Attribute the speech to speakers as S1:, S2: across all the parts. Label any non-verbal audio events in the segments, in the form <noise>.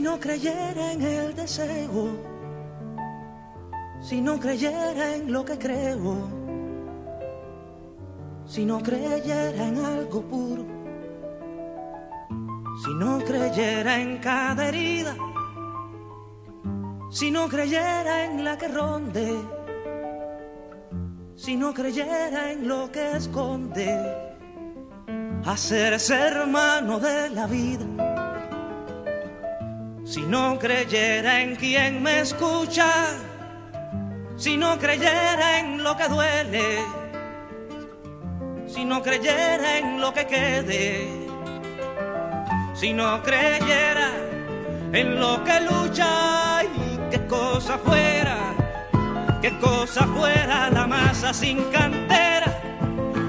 S1: No creyera en el deseo, si no creyera en lo que creo, si no creyera en algo puro, si no creyera en cada herida, si no creyera en la que ronde, si no creyera en lo que esconde, hacerse hermano de la vida si no creyera en quien me escucha, si no creyera en lo que duele, si no creyera en lo que quede, si no creyera en lo que lucha y qué cosa fuera, qué cosa fuera la masa sin cantera,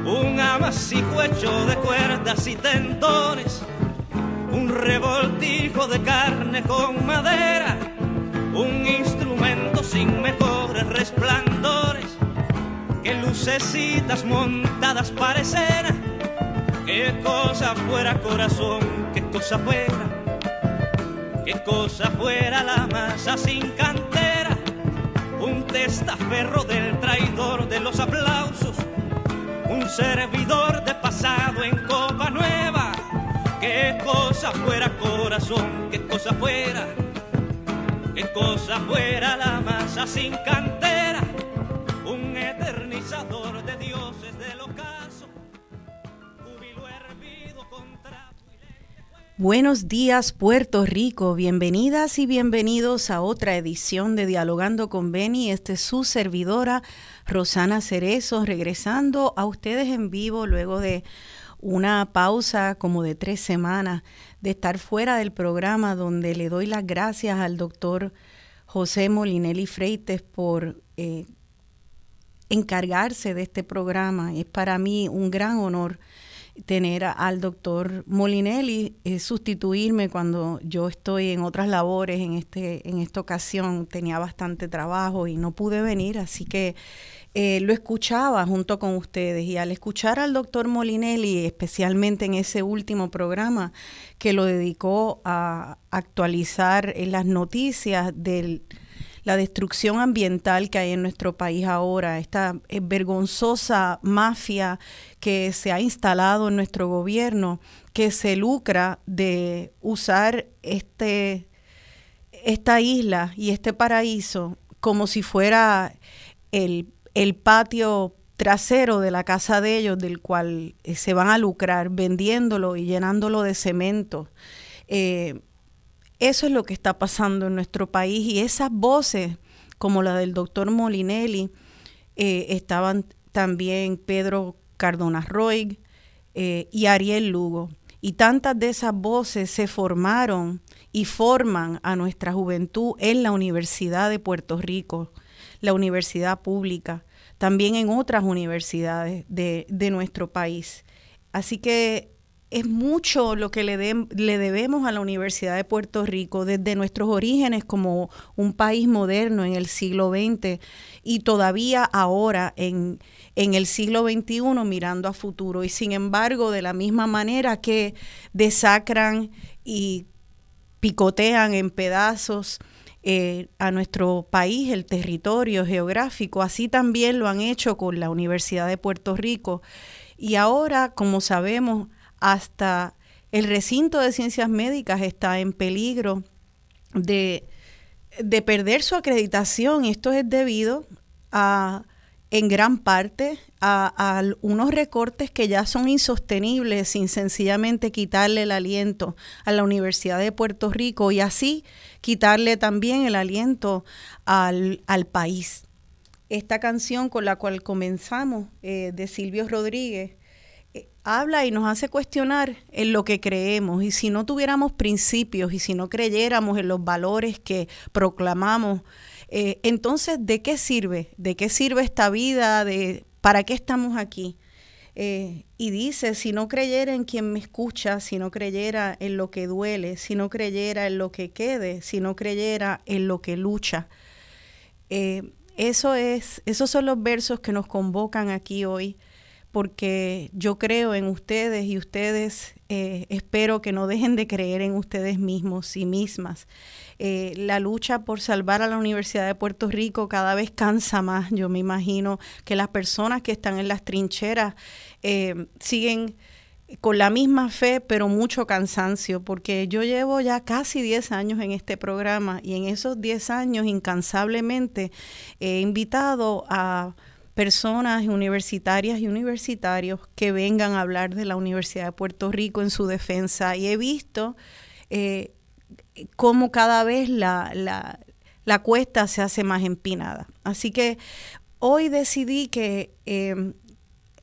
S1: un amasijo hecho de cuerdas y tendones un revoltijo de carne con madera, un instrumento sin mejores resplandores, que lucecitas montadas parecen, qué cosa fuera corazón, qué cosa fuera, qué cosa fuera la masa sin cantera, un testaferro del traidor de los aplausos, un servidor de pasado en copa nueva un eternizador de dioses hervido contra...
S2: Buenos días Puerto Rico, bienvenidas y bienvenidos a otra edición de Dialogando con Beni. Este es su servidora Rosana Cerezo, regresando a ustedes en vivo luego de una pausa como de tres semanas de estar fuera del programa donde le doy las gracias al doctor José Molinelli Freites por eh, encargarse de este programa. Es para mí un gran honor tener al doctor Molinelli sustituirme cuando yo estoy en otras labores. En, este, en esta ocasión tenía bastante trabajo y no pude venir, así que eh, lo escuchaba junto con ustedes. Y al escuchar al doctor Molinelli, especialmente en ese último programa que lo dedicó a actualizar las noticias de la destrucción ambiental que hay en nuestro país ahora, esta eh, vergonzosa mafia que se ha instalado en nuestro gobierno, que se lucra de usar este, esta isla y este paraíso como si fuera el el patio trasero de la casa de ellos, del cual eh, se van a lucrar vendiéndolo y llenándolo de cemento. Eh, eso es lo que está pasando en nuestro país y esas voces, como la del doctor Molinelli, eh, estaban también Pedro Cardona Roy y Ariel Lugo. Y tantas de esas voces se formaron y forman a nuestra juventud en la Universidad de Puerto Rico la universidad pública, también en otras universidades de, nuestro país. Así que es mucho lo que le, le, debemos a la Universidad de Puerto Rico desde nuestros orígenes como un país moderno en el siglo XX y todavía ahora en, en el siglo XXI mirando a futuro. Y sin embargo, de la misma manera que desacran y picotean en pedazos eh, a nuestro país, el territorio geográfico. Así también lo han hecho con la Universidad de Puerto Rico. Y ahora, como sabemos, hasta el recinto de ciencias médicas está en peligro de, de perder su acreditación. Esto es debido a en gran parte a, unos recortes que ya son insostenibles sin sencillamente quitarle el aliento a la Universidad de Puerto Rico y así quitarle también el aliento al, país. Esta canción con la cual comenzamos eh, de Silvio Rodríguez eh, habla y nos hace cuestionar en lo que creemos y si no tuviéramos principios y si no creyéramos en los valores que proclamamos eh, entonces, ¿de qué sirve? ¿De qué sirve esta vida? ¿De ¿Para qué estamos aquí? Eh, y dice, si no creyera en quien me escucha, si no creyera en lo que duele, si no creyera en lo que quede, si no creyera en lo que lucha. Eh, eso es, esos son los versos que nos convocan aquí hoy, porque yo creo en ustedes y ustedes espero que no dejen de creer en ustedes mismos y mismas. Eh, la lucha por salvar a la Universidad de Puerto Rico cada vez cansa más. Yo me imagino que las personas que están en las trincheras eh, siguen con la misma fe, pero mucho cansancio, porque yo llevo ya casi 10 años en este programa y en esos 10 años incansablemente he invitado a personas universitarias y universitarios que vengan a hablar de la Universidad de Puerto Rico en su defensa y he visto eh, cómo cada vez la, la, cuesta se hace más empinada. Así que hoy decidí que em,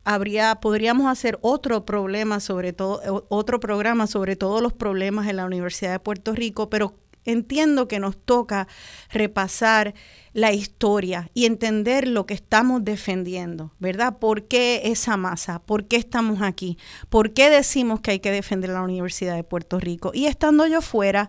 S2: habría, podríamos hacer otro problema sobre todo, otro programa sobre todos los problemas en la Universidad de Puerto Rico, pero entiendo que nos toca repasar la historia y entender lo que estamos defendiendo, ¿verdad? ¿Por qué esa masa? ¿Por qué estamos aquí? ¿Por qué decimos que hay que defender la Universidad de Puerto Rico? Y estando yo fuera,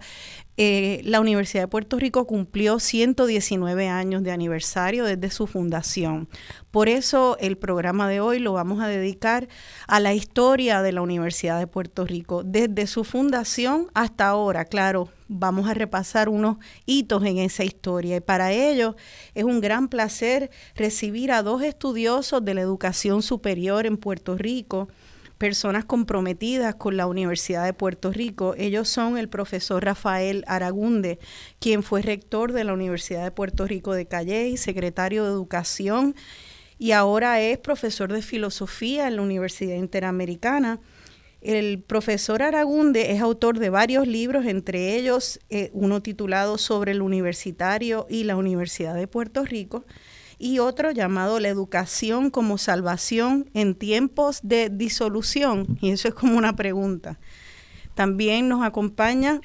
S2: eh, la Universidad de Puerto Rico cumplió 119 años de aniversario desde su fundación. Por eso el programa de hoy lo vamos a dedicar a la historia de la Universidad de Puerto Rico, desde su fundación hasta ahora. Claro, vamos a repasar unos hitos en esa historia y para ello es un gran placer recibir a dos estudiosos de la educación superior en Puerto Rico personas comprometidas con la Universidad de Puerto Rico. Ellos son el profesor Rafael Aragunde, quien fue rector de la Universidad de Puerto Rico de Calle y secretario de Educación, y ahora es profesor de filosofía en la Universidad Interamericana. El profesor Aragunde es autor de varios libros, entre ellos eh, uno titulado Sobre el Universitario y la Universidad de Puerto Rico, y otro llamado La educación como salvación en tiempos de disolución. Y eso es como una pregunta. También nos acompaña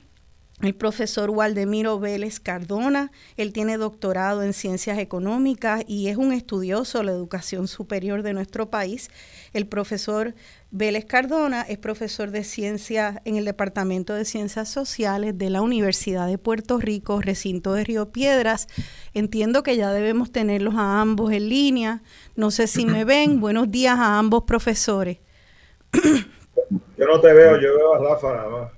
S2: el profesor Waldemiro Vélez Cardona. Él tiene doctorado en ciencias económicas y es un estudioso de la educación superior de nuestro país. El profesor Vélez Cardona es profesor de ciencias en el Departamento de Ciencias Sociales de la Universidad de Puerto Rico, recinto de Río Piedras. Entiendo que ya debemos tenerlos a ambos en línea. No sé si me ven. <clears throat> Buenos días a ambos profesores.
S3: Yo no te veo, yo veo a Rafa nada más.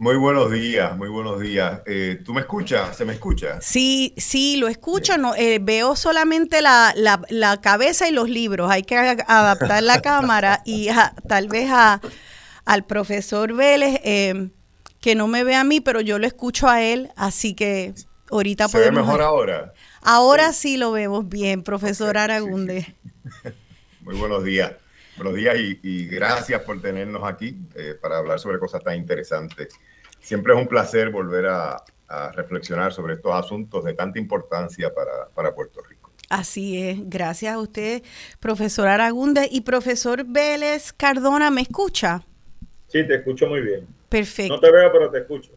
S4: Muy buenos días, muy buenos días. Eh, ¿Tú me escuchas? ¿Se me escucha?
S2: Sí, sí, lo escucho. No, eh, veo solamente la, la, cabeza y los libros. Hay que adaptar la cámara y tal vez a, al profesor Vélez, eh, que no me ve a mí, pero yo lo escucho a él, así que ahorita
S4: ¿Se ve mejor ahora?
S2: Ahora sí lo vemos bien, profesor Aragunde. <laughs>
S4: Muy buenos días. Buenos días y, gracias por tenernos aquí para hablar sobre cosas tan interesantes siempre es un placer volver a, reflexionar sobre estos asuntos de tanta importancia para, Puerto Rico.
S2: Así es, gracias a usted, profesor Aragunde. Y profesor Vélez Cardona, ¿me escucha?
S3: Sí, te escucho muy bien.
S2: Perfecto.
S3: No te veo, pero te escucho.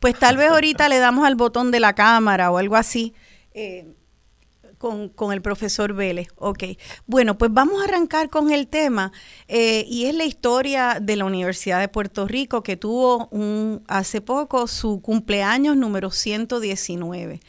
S2: Pues tal vez ahorita le damos al botón de la cámara o algo así. Eh, con, el profesor Vélez. Ok. Bueno, pues vamos a arrancar con el tema eh, y es la historia de la Universidad de Puerto Rico que tuvo un, hace poco su cumpleaños número 119.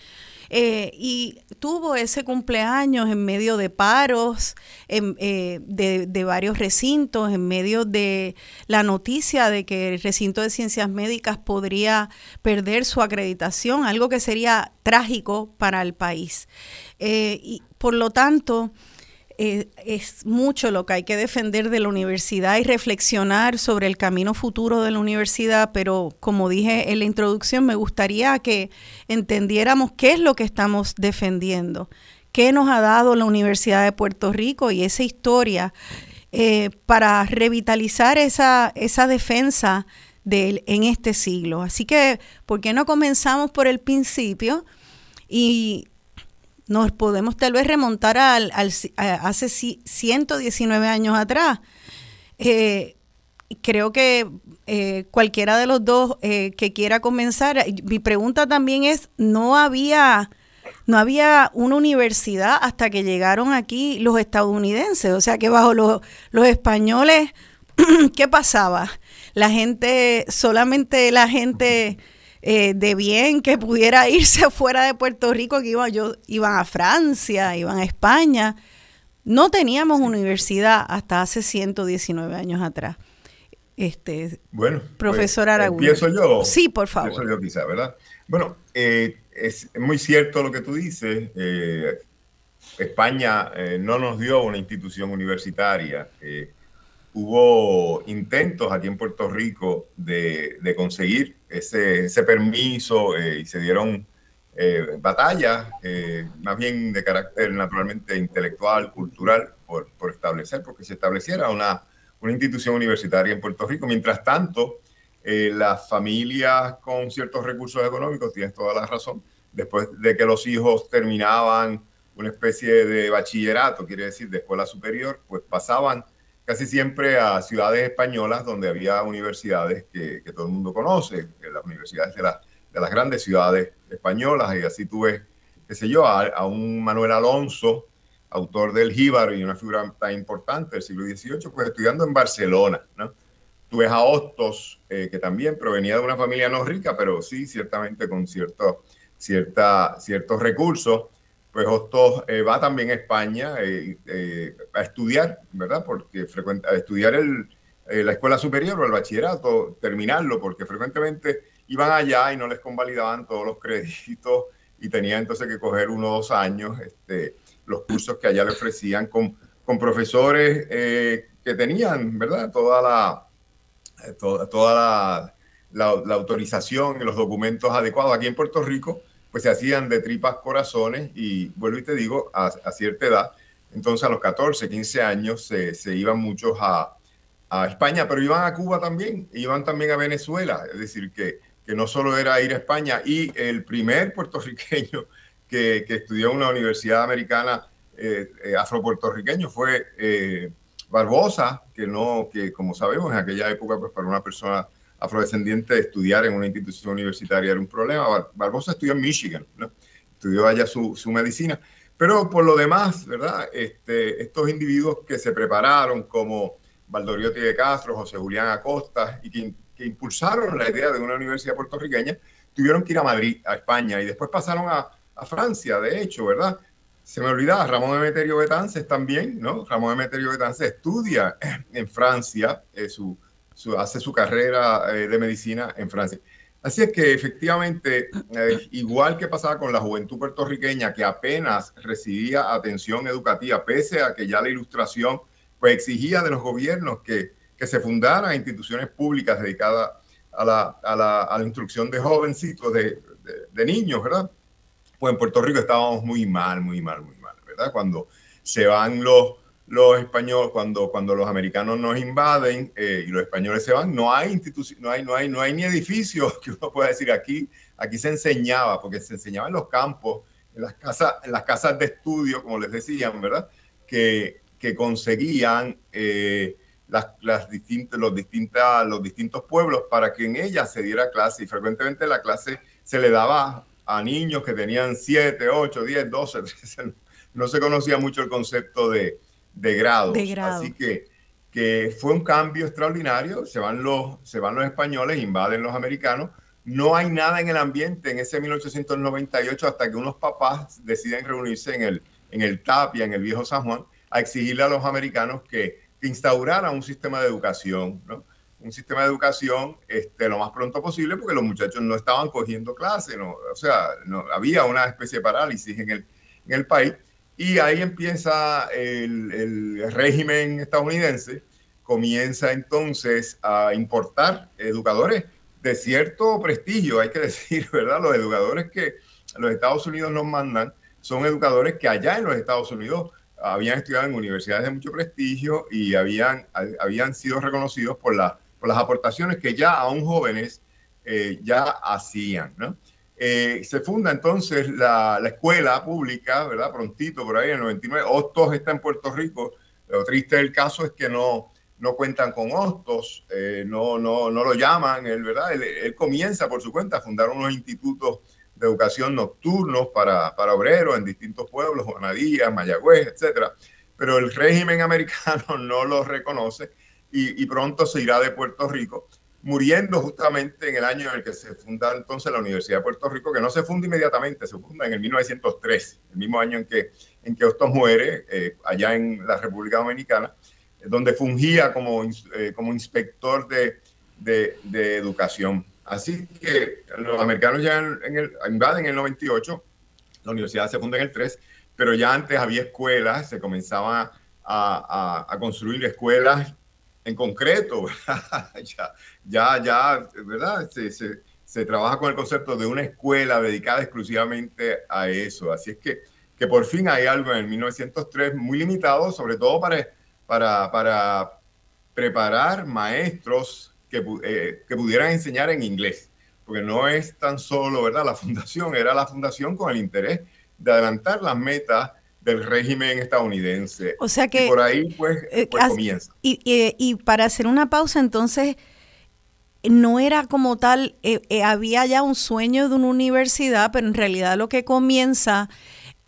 S2: Eh, y tuvo ese cumpleaños en medio de paros, eh, de, varios recintos, en medio de la noticia de que el recinto de ciencias médicas podría perder su acreditación, algo que sería trágico para el país. Eh, y por lo tanto, eh, es mucho lo que hay que defender de la universidad y reflexionar sobre el camino futuro de la universidad, pero como dije en la introducción, me gustaría que entendiéramos qué es lo que estamos defendiendo, qué nos ha dado la Universidad de Puerto Rico y esa historia eh, para revitalizar esa, esa defensa de, en este siglo. Así que, ¿por qué no comenzamos por el principio? Y nos podemos tal vez remontar al, hace 119 años atrás. Eh, creo que eh, cualquiera de los dos eh, que quiera comenzar, mi pregunta también es, ¿no había, no había una universidad hasta que llegaron aquí los estadounidenses? O sea que bajo los, los españoles, <clears throat> ¿qué pasaba? La gente, solamente la gente eh, de bien que pudiera <laughs> irse fuera de Puerto Rico, que iban, yo, iban a Francia, iban a España. No teníamos universidad hasta hace 119 años atrás. Este,
S4: bueno,
S2: profesor pues, Aragón.
S4: Empiezo yo.
S2: Sí, por favor.
S4: Empiezo yo quizá, ¿verdad? Bueno, eh, es muy cierto lo que tú dices. Eh, España no nos dio una institución universitaria hubo intentos aquí en Puerto Rico de, conseguir ese, permiso eh, y se dieron eh, batallas, eh, más bien de carácter naturalmente intelectual, cultural, por, establecer, porque se estableciera una, una, institución universitaria en Puerto Rico. Mientras tanto, las familias con ciertos recursos económicos, tienes toda la razón, después de que los hijos terminaban una especie de bachillerato, quiere decir, de escuela superior, pues pasaban casi siempre a ciudades españolas donde había universidades que, todo el mundo conoce, las universidades de, las grandes ciudades españolas, y así tuve, qué sé yo, a, un Manuel Alonso, autor del Jíbaro y una figura tan importante del siglo XVIII, pues estudiando en Barcelona, ¿no? Tuve a Hostos, eh, que también provenía de una familia no rica, pero sí, ciertamente con cierto, cierta, ciertos recursos, pues Hostos eh, va también a España eh, eh, a estudiar, ¿verdad? Porque frecuenta, a estudiar el, la escuela superior o el bachillerato, terminarlo, porque frecuentemente iban allá y no les convalidaban todos los créditos y tenían entonces que coger uno o dos años este, los cursos que allá le ofrecían con, con profesores que tenían, ¿verdad? Toda la, toda, toda la, la, la autorización y los documentos adecuados. Aquí en Puerto Rico, pues se hacían de tripas corazones y vuelvo y te digo, a, cierta edad, entonces a los 14, 15 años se, iban muchos a, a, España, pero iban a Cuba también, iban también a Venezuela, es decir, que, que no solo era ir a España. Y el primer puertorriqueño que, que estudió en una universidad americana eh, eh, afropuertorriqueño fue eh, Barbosa, que no, que como sabemos en aquella época, pues para una persona afrodescendiente estudiar en una institución universitaria era un problema. Barbosa estudió en Michigan, ¿no? estudió allá su, su, medicina, pero por lo demás, ¿verdad? Este, estos individuos que se prepararon como Valdoriotti de Castro, José Julián Acosta, y que, que impulsaron la idea de una universidad puertorriqueña, tuvieron que ir a Madrid, a España, y después pasaron a, a Francia, de hecho, ¿verdad? Se me olvidaba, Ramón Emeterio Betances también, ¿no? Ramón Emeterio Betances estudia en Francia, eh, su, hace su carrera eh, de medicina en Francia. Así es que efectivamente, eh, igual que pasaba con la juventud puertorriqueña, que apenas recibía atención educativa, pese a que ya la ilustración pues, exigía de los gobiernos que, que se fundaran instituciones públicas dedicadas a la, a la, a la instrucción de jovencitos, de, de, de niños, ¿verdad? pues en Puerto Rico estábamos muy mal, muy mal, muy mal, ¿verdad? Cuando se van los, los españoles, cuando, cuando los americanos nos invaden eh, y los españoles se van, no hay no hay, no hay, no hay ni edificios <laughs> que uno pueda decir aquí, aquí se enseñaba, porque se enseñaba en los campos, en las casas, en las casas de estudio, como les decían, ¿verdad? Que, que conseguían eh, las, las distintas, los, distintas, los distintos pueblos para que en ellas se diera clase y frecuentemente la clase se le daba a niños que tenían 7, 8, 10, 12, 13. No se conocía mucho el concepto de, de grados. Así que, que fue un cambio extraordinario. Se van, los, se van los españoles, invaden los americanos. No hay nada en el ambiente en ese 1898 hasta que unos papás deciden reunirse en el, en el Tapia, en el viejo San Juan, a exigirle a los americanos que, que instauraran un sistema de educación. ¿no? un sistema de educación este, lo más pronto posible porque los muchachos no estaban cogiendo clases, no, o sea, no, había una especie de parálisis en el, en el país y ahí empieza el, el, régimen estadounidense, comienza entonces a importar educadores de cierto prestigio, hay que <laughs> decir, ¿verdad? Los educadores que los Estados Unidos nos mandan son educadores que allá en los Estados Unidos habían estudiado en universidades de mucho prestigio y habían, habían sido reconocidos por la las aportaciones que ya aún jóvenes eh, ya hacían. ¿no? Eh, se funda entonces la, la, escuela pública, ¿verdad? Prontito, por ahí en el 99. Hostos está en Puerto Rico. Lo triste del caso es que no, no cuentan con Hostos, eh, no, no, no lo llaman, él, ¿verdad? Él, comienza por su cuenta a fundar unos institutos de educación nocturnos para, para obreros en distintos pueblos, Juanadía, Mayagüez, etcétera. Pero el régimen <laughs> americano no lo reconoce y, y, pronto se irá de Puerto Rico, muriendo justamente en el año en el que se funda entonces la Universidad de Puerto Rico, que no se funda inmediatamente, se funda en el 1903, el mismo año en que, en que Hostos muere, eh, allá en la República Dominicana, donde fungía como, eh, como inspector de, de, de, educación. Así que los americanos ya en el, invaden en el 98, la universidad se funda en el 3, pero ya antes había escuelas, se comenzaban a, a, a construir escuelas en concreto, <laughs> ya, ya, ya, ¿verdad? Se, trabaja con el concepto de una escuela dedicada exclusivamente a eso. Así es que, que por fin hay algo en el 1903 muy limitado, sobre todo para, para, para preparar maestros que, eh, que pudieran enseñar en inglés. Porque no es tan solo, ¿verdad? La <laughs> fundación, era la fundación con el interés de adelantar las metas del régimen estadounidense.
S2: O sea que...
S4: Y por ahí pues, eh, pues comienza.
S2: Y, y, y, para hacer una pausa, entonces, no era como tal, eh, eh, había ya un sueño de una universidad, pero en realidad lo que comienza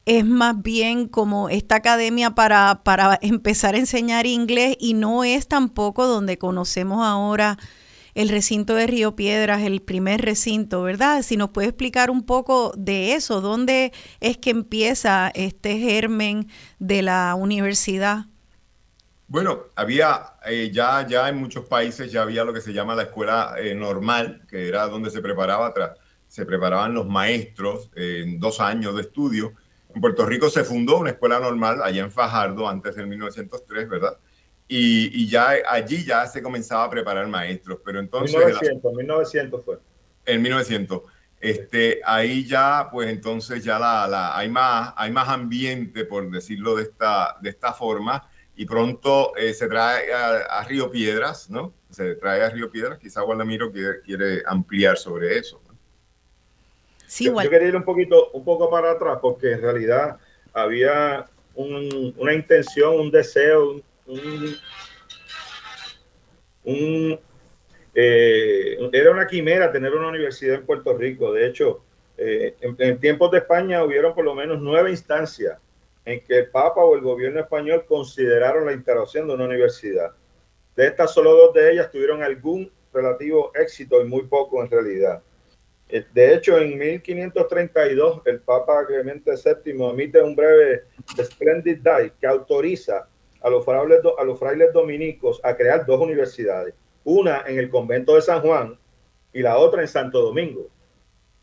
S2: es más bien como esta academia para, para empezar a enseñar inglés y no es tampoco donde conocemos ahora el recinto de Río Piedras, el primer recinto, ¿verdad? Si nos puede explicar un poco de eso, ¿dónde es que empieza este germen de la universidad?
S4: Bueno, había eh, ya, ya en muchos países ya había lo que se llama la escuela eh, normal, que era donde se preparaba se preparaban los maestros eh, en dos años de estudio. En Puerto Rico se fundó una escuela normal allá en Fajardo antes del 1903, ¿verdad? Y, y, ya allí ya se comenzaba a preparar maestros, pero entonces...
S3: 1900, la, 1900 fue.
S4: En 1900. Este, ahí ya, pues entonces ya la, la, hay, más, hay más ambiente, por decirlo de esta, de esta forma, y pronto eh, se trae a, a, Río Piedras, ¿no? Se trae a Río Piedras, quizá Gualdamiro quiere, quiere ampliar sobre eso. ¿no?
S3: Sí, yo, yo, quería ir un poquito, un poco para atrás, porque en realidad había un, una intención, un deseo, un, eh, era una quimera tener una universidad en Puerto Rico. De hecho, eh, en, tiempos de España hubieron por lo menos nueve instancias en que el Papa o el gobierno español consideraron la instalación de una universidad. De estas, solo dos de ellas tuvieron algún relativo éxito y muy poco en realidad. Eh, de hecho, en 1532, el Papa Clemente VII emite un breve Splendid Die que autoriza a los, frailes, a los frailes dominicos a crear dos universidades, una en el convento de San Juan y la otra en Santo Domingo.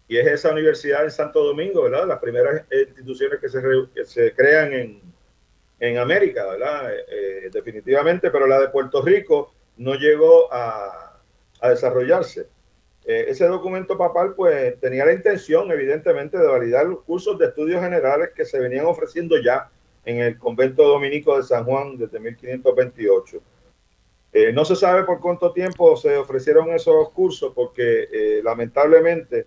S3: Y es esa universidad en Santo Domingo, ¿verdad? Las primeras instituciones que se, se crean en, en, América, ¿verdad? Eh, eh, definitivamente, pero la de Puerto Rico no llegó a, a desarrollarse. Eh, ese documento papal pues tenía la intención evidentemente de validar los cursos de estudios generales que se venían ofreciendo ya en el convento dominico de San Juan desde 1528. Eh, no se sabe por cuánto tiempo se ofrecieron esos cursos porque eh, lamentablemente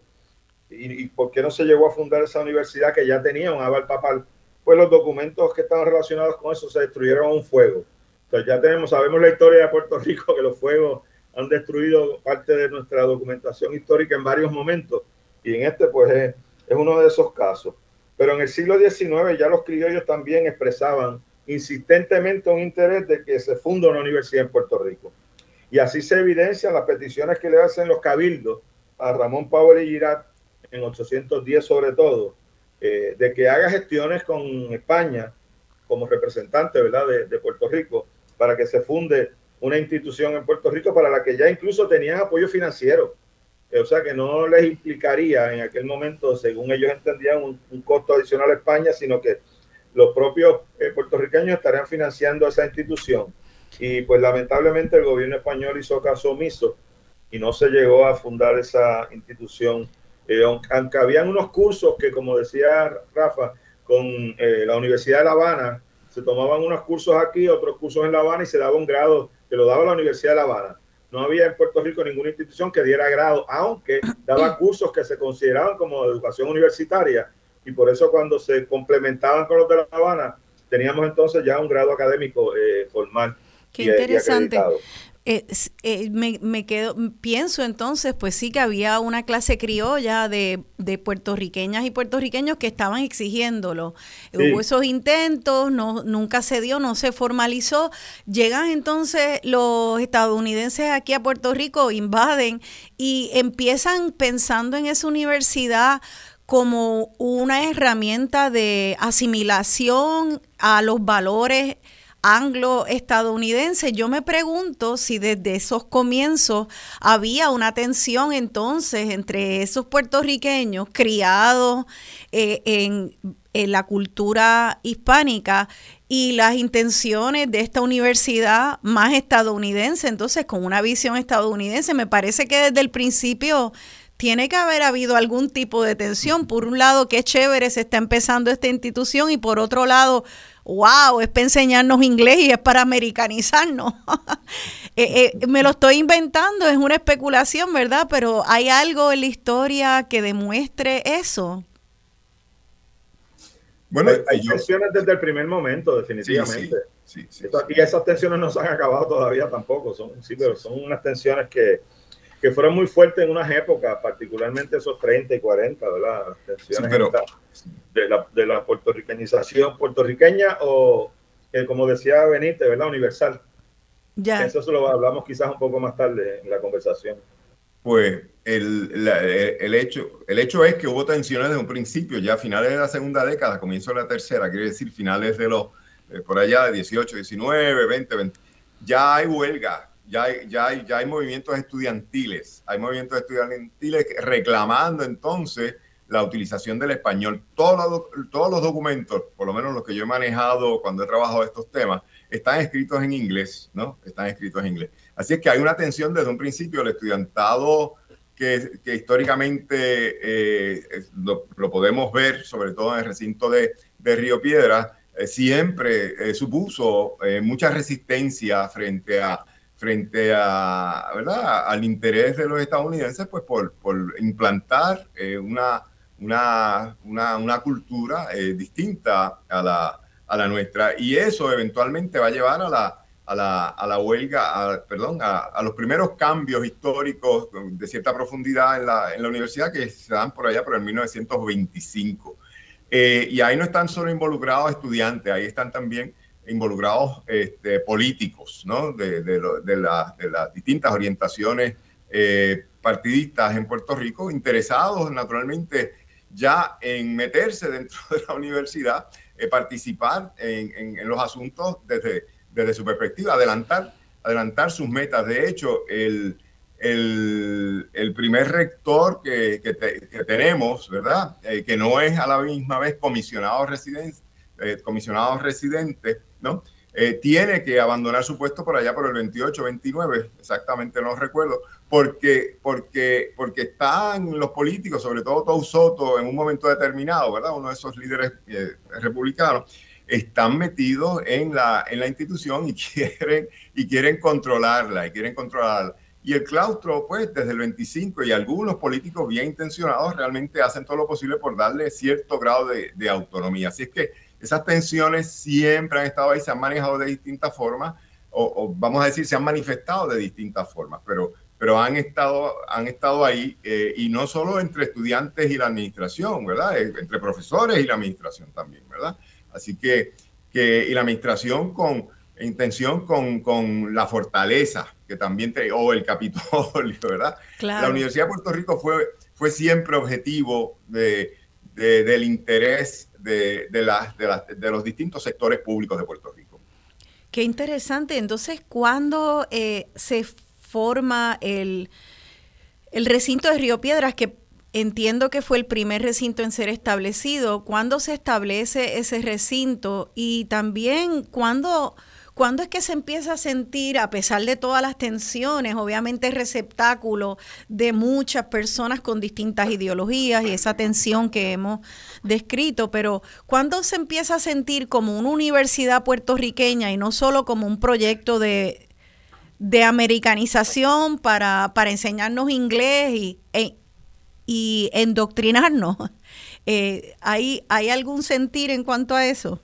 S3: y, y por qué no se llegó a fundar esa universidad que ya tenía un aval papal, pues los documentos que estaban relacionados con eso se destruyeron a un fuego. Entonces ya tenemos, sabemos la historia de Puerto Rico, que los fuegos han destruido parte de nuestra documentación histórica en varios momentos y en este pues es, uno de esos casos. Pero en el siglo XIX ya los criollos también expresaban insistentemente un interés de que se funda una universidad en Puerto Rico. Y así se evidencian las peticiones que le hacen los cabildos a Ramón Pablo y Girat en 810 sobre todo, eh, de que haga gestiones con España como representante ¿verdad? De, de Puerto Rico para que se funde una institución en Puerto Rico para la que ya incluso tenían apoyo financiero. Eh, o sea que no les implicaría en aquel momento, según ellos entendían, un, costo adicional a España, sino que los propios eh, puertorriqueños estarían financiando esa institución. Y pues lamentablemente el gobierno español hizo caso omiso y no se llegó a fundar esa institución. Eh, aunque habían unos cursos que, como decía Rafa, con la Universidad de La Habana, se tomaban unos cursos aquí, otros cursos en La Habana y se daba un grado que lo daba la Universidad de La Habana. No había en Puerto Rico ninguna institución que diera grado, aunque daba <clears throat> cursos que se consideraban como educación universitaria y por eso cuando se complementaban con los de La Habana, teníamos entonces ya un grado académico eh, formal.
S2: Qué interesante. Eh, eh, me, me, quedo, pienso entonces, pues sí que había una clase criolla de, de puertorriqueñas y puertorriqueños que estaban exigiéndolo. Hubo esos intentos, no, nunca se dio, no se formalizó. Llegan entonces los estadounidenses aquí a Puerto Rico, invaden y empiezan pensando en esa universidad como una herramienta de asimilación a los valores anglo-estadounidense. Yo me pregunto si desde esos comienzos había una tensión entonces entre esos puertorriqueños criados eh, en, en la cultura hispánica y las intenciones de esta universidad más estadounidense, entonces con una visión estadounidense. Me parece que desde el principio tiene que haber habido algún tipo de tensión. Por un lado, qué chévere se está empezando esta institución y por otro lado, wow, es para enseñarnos inglés y es para americanizarnos. <laughs> Eh, eh, me lo estoy inventando, es una especulación, ¿verdad? Pero ¿hay algo en la historia que demuestre eso?
S3: Bueno, hay, tensiones desde el primer momento, definitivamente. y esas tensiones no se han acabado todavía tampoco, son, sí, pero son unas tensiones que, que fueron muy fuertes en unas épocas, particularmente esos 30 y 40, ¿verdad? Tensiones de, la, de la puertorriqueñización puertorriqueña o, como decía Benítez, ¿verdad? Universal. Ya. Eso se lo hablamos quizás un poco más tarde en la conversación.
S4: Pues el, el, hecho, el hecho es que hubo tensiones desde un principio, ya a finales de la segunda década, comienzo de la tercera, quiere decir finales de los, eh, por allá de 18, 19, 20, 20, ya hay huelga, ya hay, ya, hay, ya hay movimientos estudiantiles, hay movimientos estudiantiles reclamando entonces la utilización del español. Todos los, todos los documentos, por lo menos los que yo he manejado cuando he trabajado estos temas, están escritos en inglés, ¿no? Están escritos en inglés. Así es que hay una tensión desde un principio. El estudiantado que, que históricamente eh, lo, podemos ver, sobre todo en el recinto de, de Río Piedra, eh, siempre eh, supuso mucha resistencia frente a frente a, ¿verdad? al interés de los estadounidenses pues por, por implantar eh, una, una, una, una, cultura eh, distinta a la, a la, nuestra. Y eso eventualmente va a llevar a la, a la, a la huelga, perdón, a, los primeros cambios históricos de cierta profundidad en la, en la universidad que se dan por allá por el 1925. Eh, y ahí no están solo involucrados estudiantes, ahí están también involucrados este, políticos, ¿no? De, las distintas orientaciones eh, partidistas en Puerto Rico, interesados naturalmente ya en meterse dentro de la universidad, eh, participar en, los asuntos desde, su perspectiva, adelantar, adelantar sus metas. De hecho, el, primer rector que, tenemos, ¿verdad? Eh, que no es a la misma vez comisionado residente, comisionado residente, ¿no? Eh, tiene que abandonar su puesto por allá por el 28, 29, exactamente no recuerdo, porque, porque, porque están los políticos, sobre todo Tou Soto, en un momento determinado, ¿verdad? Uno de esos líderes eh, republicanos, están metidos en la, en la institución y <laughs> quieren, y quieren controlarla, y quieren controlarla. Y el claustro, pues, desde el 25 y algunos políticos bien intencionados realmente hacen todo lo posible por darle cierto grado de, de autonomía. Así es que esas tensiones siempre han estado ahí, se han manejado de distintas formas, o, vamos a decir, se han manifestado de distintas formas, pero, pero han, estado, han estado ahí, eh, y no solo entre estudiantes y la administración, ¿verdad? Eh, entre profesores y la administración también, ¿verdad? Así que, que y la administración con intención con, con la fortaleza que también, te, o el Capitolio, <laughs> ¿verdad? La Universidad de Puerto Rico fue, fue siempre objetivo de, del interés de, de, los distintos sectores públicos de Puerto Rico.
S2: Qué interesante. Entonces, ¿cuándo eh, se forma el, el recinto de Río Piedras, que entiendo que fue el primer recinto en ser establecido? ¿Cuándo se establece ese recinto? Y también, ¿cuándo ¿Cuándo es que se empieza a sentir, a pesar de todas las tensiones, obviamente receptáculo de muchas personas con distintas ideologías y esa tensión que hemos descrito, pero ¿cuándo se empieza a sentir como una universidad puertorriqueña y no solo como un proyecto de, de americanización para, para enseñarnos inglés y, e, y endoctrinarnos? <laughs> Eh, ¿hay, ¿Hay algún sentir en cuanto a eso?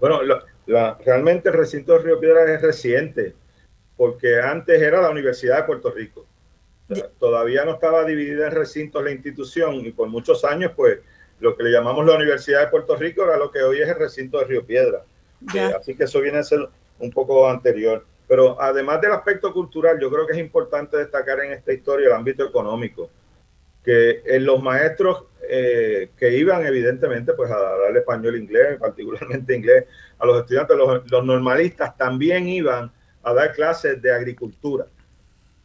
S3: Bueno, lo, realmente el recinto de Río Piedras es reciente, porque antes era la Universidad de Puerto Rico. todavía no estaba dividida en recintos la institución y por muchos años, pues, lo que le llamamos la Universidad de Puerto Rico era lo que hoy es el recinto de Río Piedra. Eh, así que eso viene a ser un poco anterior. Pero además del aspecto cultural, yo creo que es importante destacar en esta historia el ámbito económico, que en los maestros eh, que iban evidentemente pues a dar español inglés, particularmente inglés, a los estudiantes, los, los, normalistas también iban a dar clases de agricultura.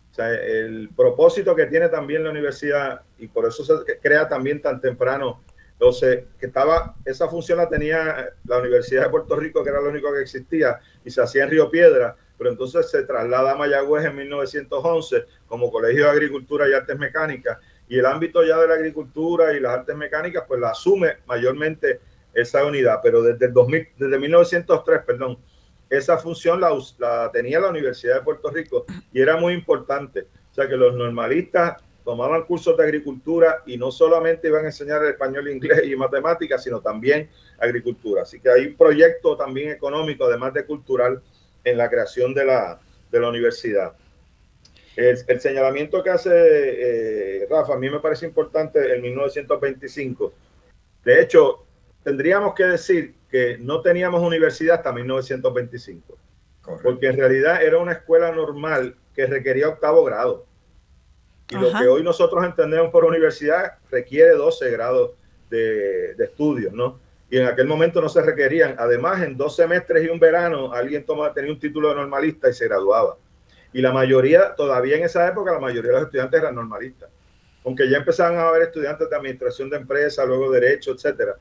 S3: O sea, el propósito que tiene también la universidad, y por eso se crea también tan temprano, entonces, que estaba, esa función la tenía la Universidad de Puerto Rico, que era lo único que existía, y se hacía en Río Piedra, pero entonces se traslada a Mayagüez en 1911 como Colegio de Agricultura y Artes Mecánicas, y el ámbito ya de la agricultura y las artes mecánicas, pues la asume mayormente esa unidad, pero desde el 2000, desde 1903, perdón, esa función la, la tenía la Universidad de Puerto Rico y era muy importante. O sea que los normalistas tomaban cursos de agricultura y no solamente iban a enseñar español, inglés y matemáticas, sino también agricultura. Así que hay un proyecto también económico, además de cultural, en la creación de la, de la universidad. El, señalamiento que hace eh, Rafa a mí me parece importante en 1925. De hecho, tendríamos que decir que no teníamos universidad hasta 1925, porque en realidad era una escuela normal que requería octavo grado. Y lo que hoy nosotros entendemos por universidad requiere 12 grados de, de estudios, ¿no? Y en aquel momento no se requerían. Además, en dos semestres y un verano, alguien toma, tenía un título de normalista y se graduaba. Y la mayoría, todavía en esa época, la mayoría de los estudiantes eran normalistas. Aunque ya empezaban a haber estudiantes de administración de empresas, luego derecho, etcétera.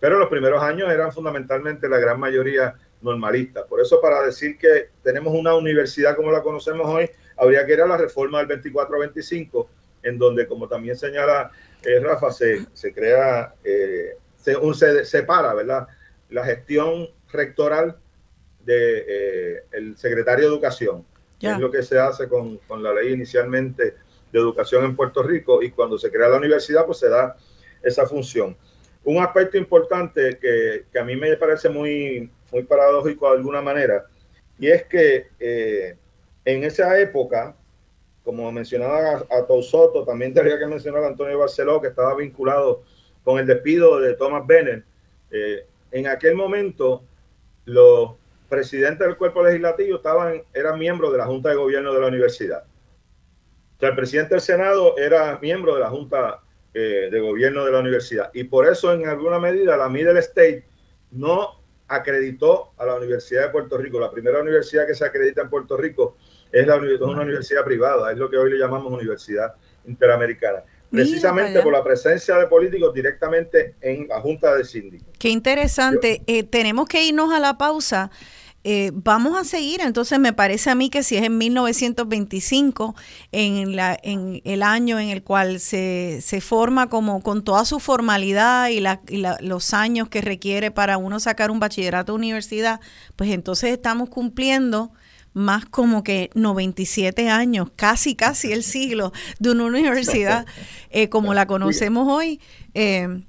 S3: Pero los primeros años eran fundamentalmente la gran mayoría normalistas. Por eso, para decir que tenemos una universidad como la conocemos hoy, habría que ir a la reforma del 24-25, en donde, como también señala eh, Rafa, se, se crea, eh, se, se, separa, ¿verdad? La gestión rectoral del de, eh, secretario de Educación es lo que se hace con, la ley inicialmente de educación en Puerto Rico y cuando se crea la universidad pues se da esa función. Un aspecto importante que, a mí me parece muy, muy paradójico de alguna manera y es que eh, en esa época, como mencionaba a, a Soto, también tendría que mencionar a Antonio Barceló, que estaba vinculado con el despido de Thomas Bennett. Eh, en aquel momento, los presidentes del cuerpo legislativo estaban, eran miembros de la Junta de Gobierno de la universidad. O sea, el presidente del Senado era miembro de la Junta eh, de Gobierno de la universidad. Y por eso, en alguna medida, la Middle State no acreditó a la Universidad de Puerto Rico. La primera universidad que se acredita en Puerto Rico es, la, una universidad privada, es lo que hoy le llamamos Universidad Interamericana. Precisamente por la presencia de políticos directamente en la Junta de Síndicos.
S2: Qué interesante. Eh, tenemos que irnos a la pausa. Eh, vamos a seguir, entonces me parece a mí que si es en 1925, en, la, en el año en el cual se, se forma como con toda su formalidad y, la, y los años que requiere para uno sacar un bachillerato de universidad, pues entonces estamos cumpliendo más como que 97 años, casi, casi el siglo de una <laughs> universidad eh, como la conocemos hoy. Eh,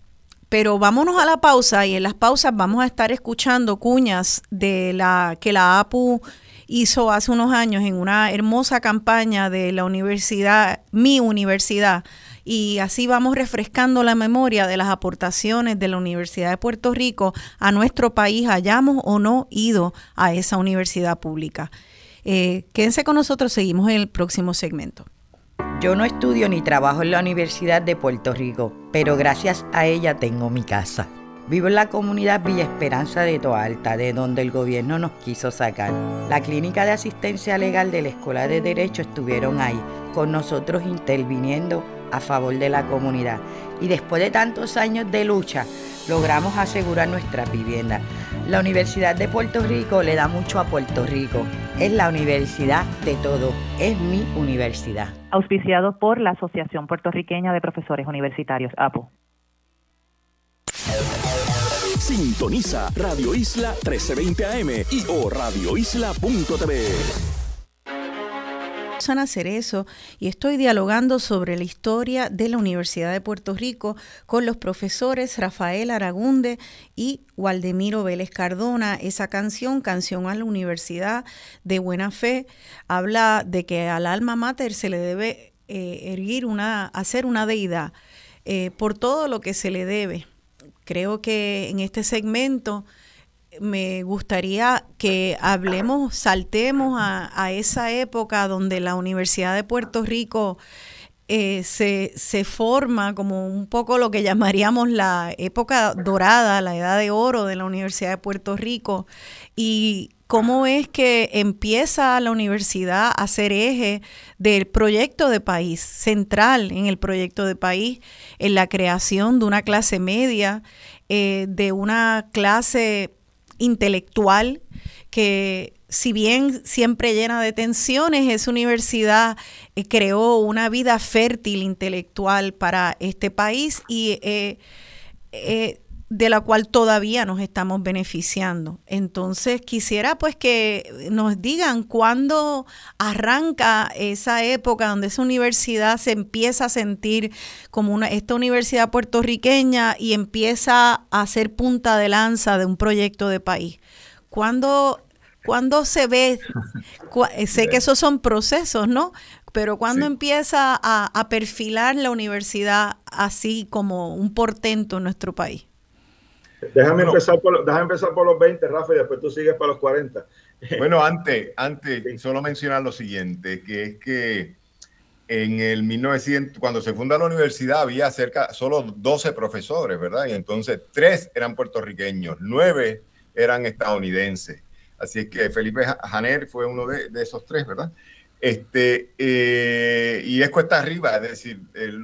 S2: pero vámonos a la pausa y en las pausas vamos a estar escuchando cuñas de la que la APU hizo hace unos años en una hermosa campaña de la universidad, mi universidad, y así vamos refrescando la memoria de las aportaciones de la Universidad de Puerto Rico a nuestro país, hayamos o no ido a esa universidad pública. Eh, quédense con nosotros, seguimos en el próximo segmento.
S5: Yo no estudio ni trabajo en la Universidad de Puerto Rico, pero gracias a ella tengo mi casa. Vivo en la comunidad Villa Esperanza de Toalta, de donde el gobierno nos quiso sacar. La clínica de asistencia legal de la Escuela de Derecho estuvieron ahí, con nosotros interviniendo a favor de la comunidad. Y después de tantos años de lucha, logramos asegurar nuestras viviendas. La Universidad de Puerto Rico le da mucho a Puerto Rico. Es la universidad de todo. Es mi universidad.
S6: Auspiciado por la Asociación Puertorriqueña de Profesores Universitarios, APO.
S7: Sintoniza Radio Isla 1320 AM y o radioisla.tv.
S2: Sana Cerezo y estoy dialogando sobre la historia de la Universidad de Puerto Rico con los profesores Rafael Aragunde y Waldemiro Vélez Cardona. Esa canción, Canción a la Universidad de Buena Fe, habla de que al alma mater se le debe eh, erguir una, hacer una deidad eh, por todo lo que se le debe. Creo que en este segmento me gustaría que hablemos, saltemos a, esa época donde la Universidad de Puerto Rico eh, se, se, forma como un poco lo que llamaríamos la época dorada, la edad de oro de la Universidad de Puerto Rico, y cómo es que empieza la universidad a ser eje del proyecto de país, central en el proyecto de país, en la creación de una clase media, eh, de una clase intelectual que si bien siempre llena de tensiones, esa universidad eh, creó una vida fértil intelectual para este país y eh, eh, de la cual todavía nos estamos beneficiando. Entonces quisiera pues que nos digan cuándo arranca esa época donde esa universidad se empieza a sentir como una, esta universidad puertorriqueña y empieza a ser punta de lanza de un proyecto de país. ¿Cuándo, se ve? <laughs> sé que esos son procesos, ¿no? Pero cuando empieza a, a perfilar la universidad así como un portento en nuestro país?
S3: Déjame, empezar por, déjame empezar por los 20, Rafa, y después tú sigues para los 40.
S4: Bueno, antes, antes, solo mencionar lo siguiente, que es que en el 1900, cuando se funda la universidad, había cerca, solo 12 profesores, ¿verdad? Y entonces tres eran puertorriqueños, nueve eran estadounidenses. Así es que Felipe Janer fue uno de, esos tres, ¿verdad? Este, eh, y es cuesta arriba, es decir, el,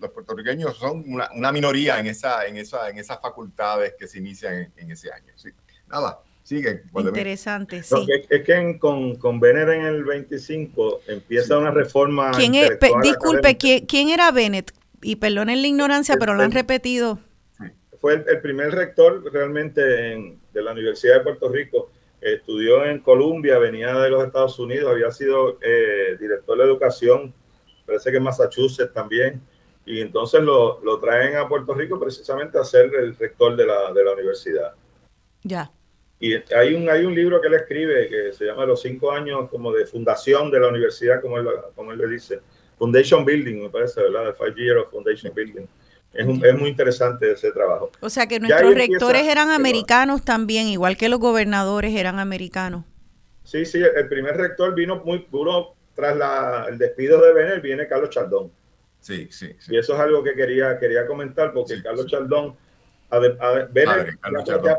S4: los puertorriqueños son una, minoría en, esa, en, esa, en esas facultades que se inician en, ese año. Sí. Nada, sigue.
S2: Interesante, sí.
S3: es, que con, con Bennett en el 25 empieza una reforma.
S2: ¿Quién es, disculpe, ¿quién, era Bennett? Y perdonen la ignorancia, pero lo han repetido.
S3: Fue el, primer rector realmente de la Universidad de Puerto Rico. Estudió en Columbia, venía de los Estados Unidos, había sido eh, director de educación, parece que en Massachusetts también y entonces lo, traen a Puerto Rico precisamente a ser el rector de la, universidad.
S2: Ya.
S3: Y hay un, hay un libro que él escribe que se llama Los cinco años como de fundación de la universidad, como él, como él le dice. Foundation Building, me parece, ¿verdad? The Five Years of Foundation Building. Es, es, muy interesante ese trabajo.
S2: O sea que nuestros rectores eran americanos también, igual que los gobernadores eran americanos.
S3: Sí, sí, el primer rector vino muy duro tras la, el despido de Benner, viene Carlos Chaldón.
S4: Sí, sí,
S3: Y eso es algo que quería, quería comentar, porque Carlos Chaldón, a,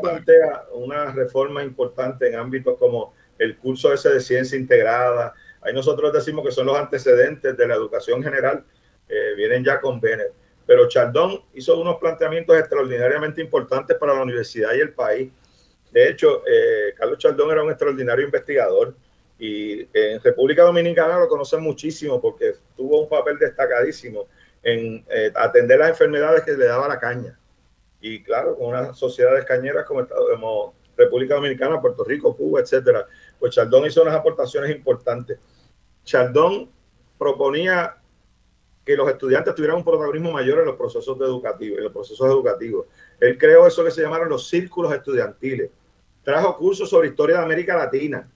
S3: plantea una reforma importante en ámbitos como el curso ese de ciencia integrada. Ahí nosotros decimos que son los antecedentes de la educación general, eh, vienen ya con Benner. Pero Chaldón hizo unos planteamientos extraordinariamente importantes para la universidad y el país. De hecho, eh, Carlos Chaldón era un extraordinario investigador y en República Dominicana lo conocen muchísimo porque tuvo un papel destacadísimo en eh, atender las enfermedades que le daba la caña. Y claro, con unas sociedades cañeras como, República Dominicana, Puerto Rico, Cuba, etcétera, pues Chaldón hizo unas aportaciones importantes. Chaldón proponía que los estudiantes tuvieran un protagonismo mayor en los procesos educativos, en los procesos educativos. Él creó eso que se llamaron los círculos estudiantiles. Trajo cursos sobre historia de América Latina.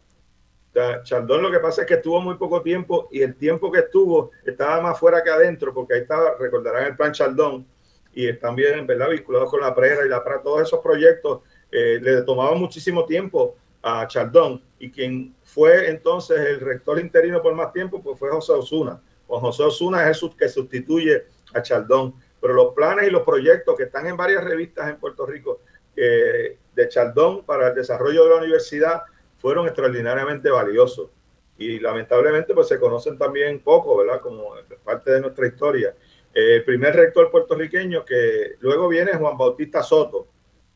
S3: Chaldón lo que pasa es que estuvo muy poco tiempo y el tiempo que estuvo estaba más fuera que adentro, porque ahí estaba, recordarán el plan Chaldón, y también, ¿verdad?, vinculados con la PRERA y la PRA, todos esos proyectos eh, le tomaban muchísimo tiempo a Chaldón, y quien fue entonces el rector interino por más tiempo, pues fue José Osuna. Juan José Osuna es el que sustituye a Chaldón. Pero los planes y los proyectos que están en varias revistas en Puerto Rico eh, de Chaldón para el desarrollo de la universidad fueron extraordinariamente valiosos. Y lamentablemente pues se conocen también poco, ¿verdad? Como parte de nuestra historia. Eh, el primer rector puertorriqueño que luego viene Juan Bautista Soto,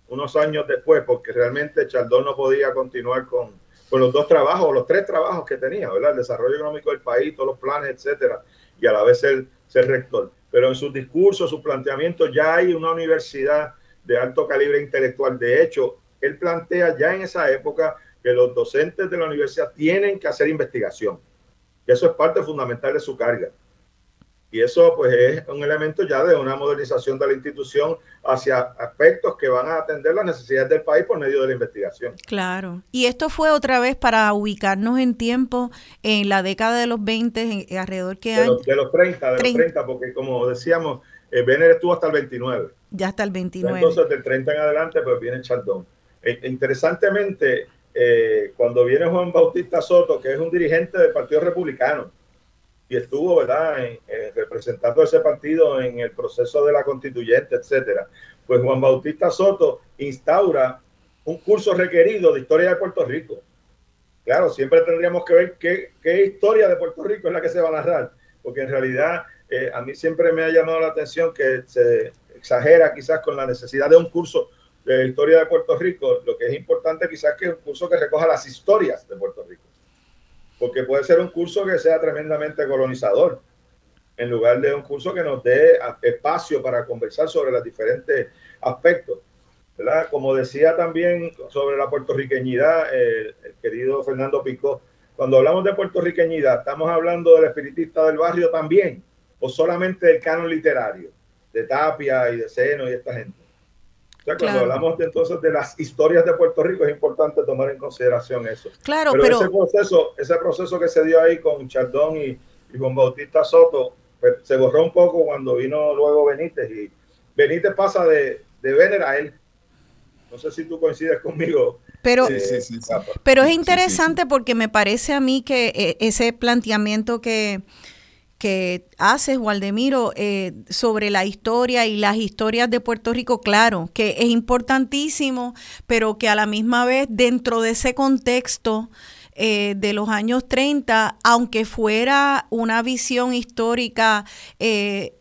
S3: unos años después, porque realmente Chaldón no podía continuar con, con los dos trabajos, los tres trabajos que tenía, ¿verdad? El desarrollo económico del país, todos los planes, etcétera, y a la vez ser, ser rector. Pero en sus discursos, sus planteamientos, ya hay una universidad de alto calibre intelectual. De hecho, él plantea ya en esa época que los docentes de la universidad tienen que hacer investigación. Y eso es parte fundamental de su carga. Y eso pues es un elemento ya de una modernización de la institución hacia aspectos que van a atender las necesidades del país por medio de la investigación.
S2: Claro. Y esto fue otra vez para ubicarnos en tiempo en la década de los 20, alrededor que
S3: de, los, de los 30, de 30. los 30, porque como decíamos, eh, estuvo hasta el 29.
S2: Ya hasta el 29.
S3: Entonces del 30 en adelante pues viene Chaldón. E, interesantemente, eh, cuando viene Juan Bautista Soto, que es un dirigente del Partido Republicano, y estuvo, ¿verdad?, representando ese partido en el proceso de la constituyente, etcétera. Pues Juan Bautista Soto instaura un curso requerido de historia de Puerto Rico. Claro, siempre tendríamos que ver qué, qué historia de Puerto Rico es la que se va a narrar, porque en realidad eh, a mí siempre me ha llamado la atención que se exagera quizás con la necesidad de un curso de historia de Puerto Rico. Lo que es importante quizás que es un curso que recoja las historias de Puerto Rico porque puede ser un curso que sea tremendamente colonizador, en lugar de un curso que nos dé espacio para conversar sobre los diferentes aspectos. ¿verdad? Como decía también sobre la puertorriqueñidad el, querido Fernando Picó, cuando hablamos de puertorriqueñidad, ¿estamos hablando del espiritista del barrio también? ¿O solamente del canon literario, de Tapia y de Seno y esta gente? Cuando hablamos entonces de las historias de Puerto Rico, es importante tomar en consideración eso.
S2: Claro, pero,
S3: ese proceso, ese proceso que se dio ahí con Chardón y, y con Bautista Soto, pues, se borró un poco cuando vino luego Benítez y Benítez pasa de, de Vener a él. No sé si tú coincides conmigo.
S2: Pero, pero es interesante porque me parece a mí que eh, ese planteamiento que, que haces, Waldemiro, eh, sobre la historia y las historias de Puerto Rico, claro, que es importantísimo, pero que a la misma vez dentro de ese contexto eh, de los años 30, aunque fuera una visión histórica eh,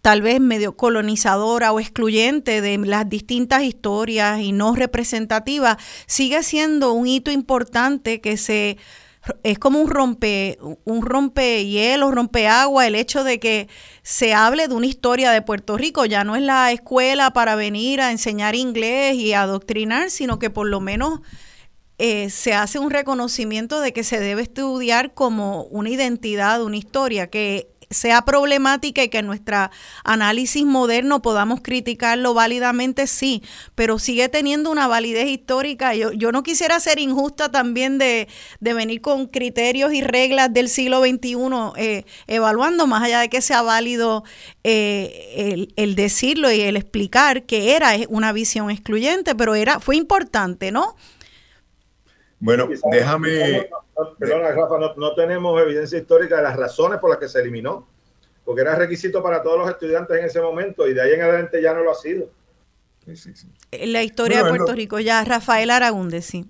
S2: tal vez medio colonizadora o excluyente de las distintas historias y no representativa, sigue siendo un hito importante que se es como un rompe, un rompe rompe agua, el hecho de que se hable de una historia de Puerto Rico. Ya no es la escuela para venir a enseñar inglés y adoctrinar, sino que por lo menos eh, se hace un reconocimiento de que se debe estudiar como una identidad, una historia, que sea problemática y que nuestra análisis moderno podamos criticarlo válidamente, sí, pero sigue teniendo una validez histórica. Yo, yo no quisiera ser injusta también de, venir con criterios y reglas del siglo XXI eh, evaluando, más allá de que sea válido eh, el, decirlo y el explicar que era una visión excluyente, pero era fue importante, ¿no?
S4: Bueno, déjame...
S3: perdona, Rafa, no, no tenemos evidencia histórica de las razones por las que se eliminó porque era requisito para todos los estudiantes en ese momento y de ahí en adelante ya no lo ha sido.
S2: La historia de Puerto Rico, ya Rafael Aragunde, sí.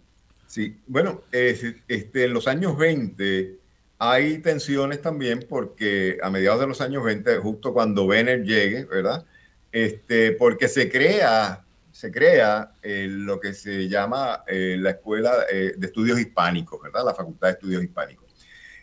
S4: Sí, bueno, este, en los años 20 hay tensiones también porque a mediados de los años 20, justo cuando Benner llegue, ¿verdad? Este, porque se crea, se crea eh, lo que se llama eh, la Escuela eh, de Estudios Hispánicos, ¿verdad? La Facultad de Estudios Hispánicos.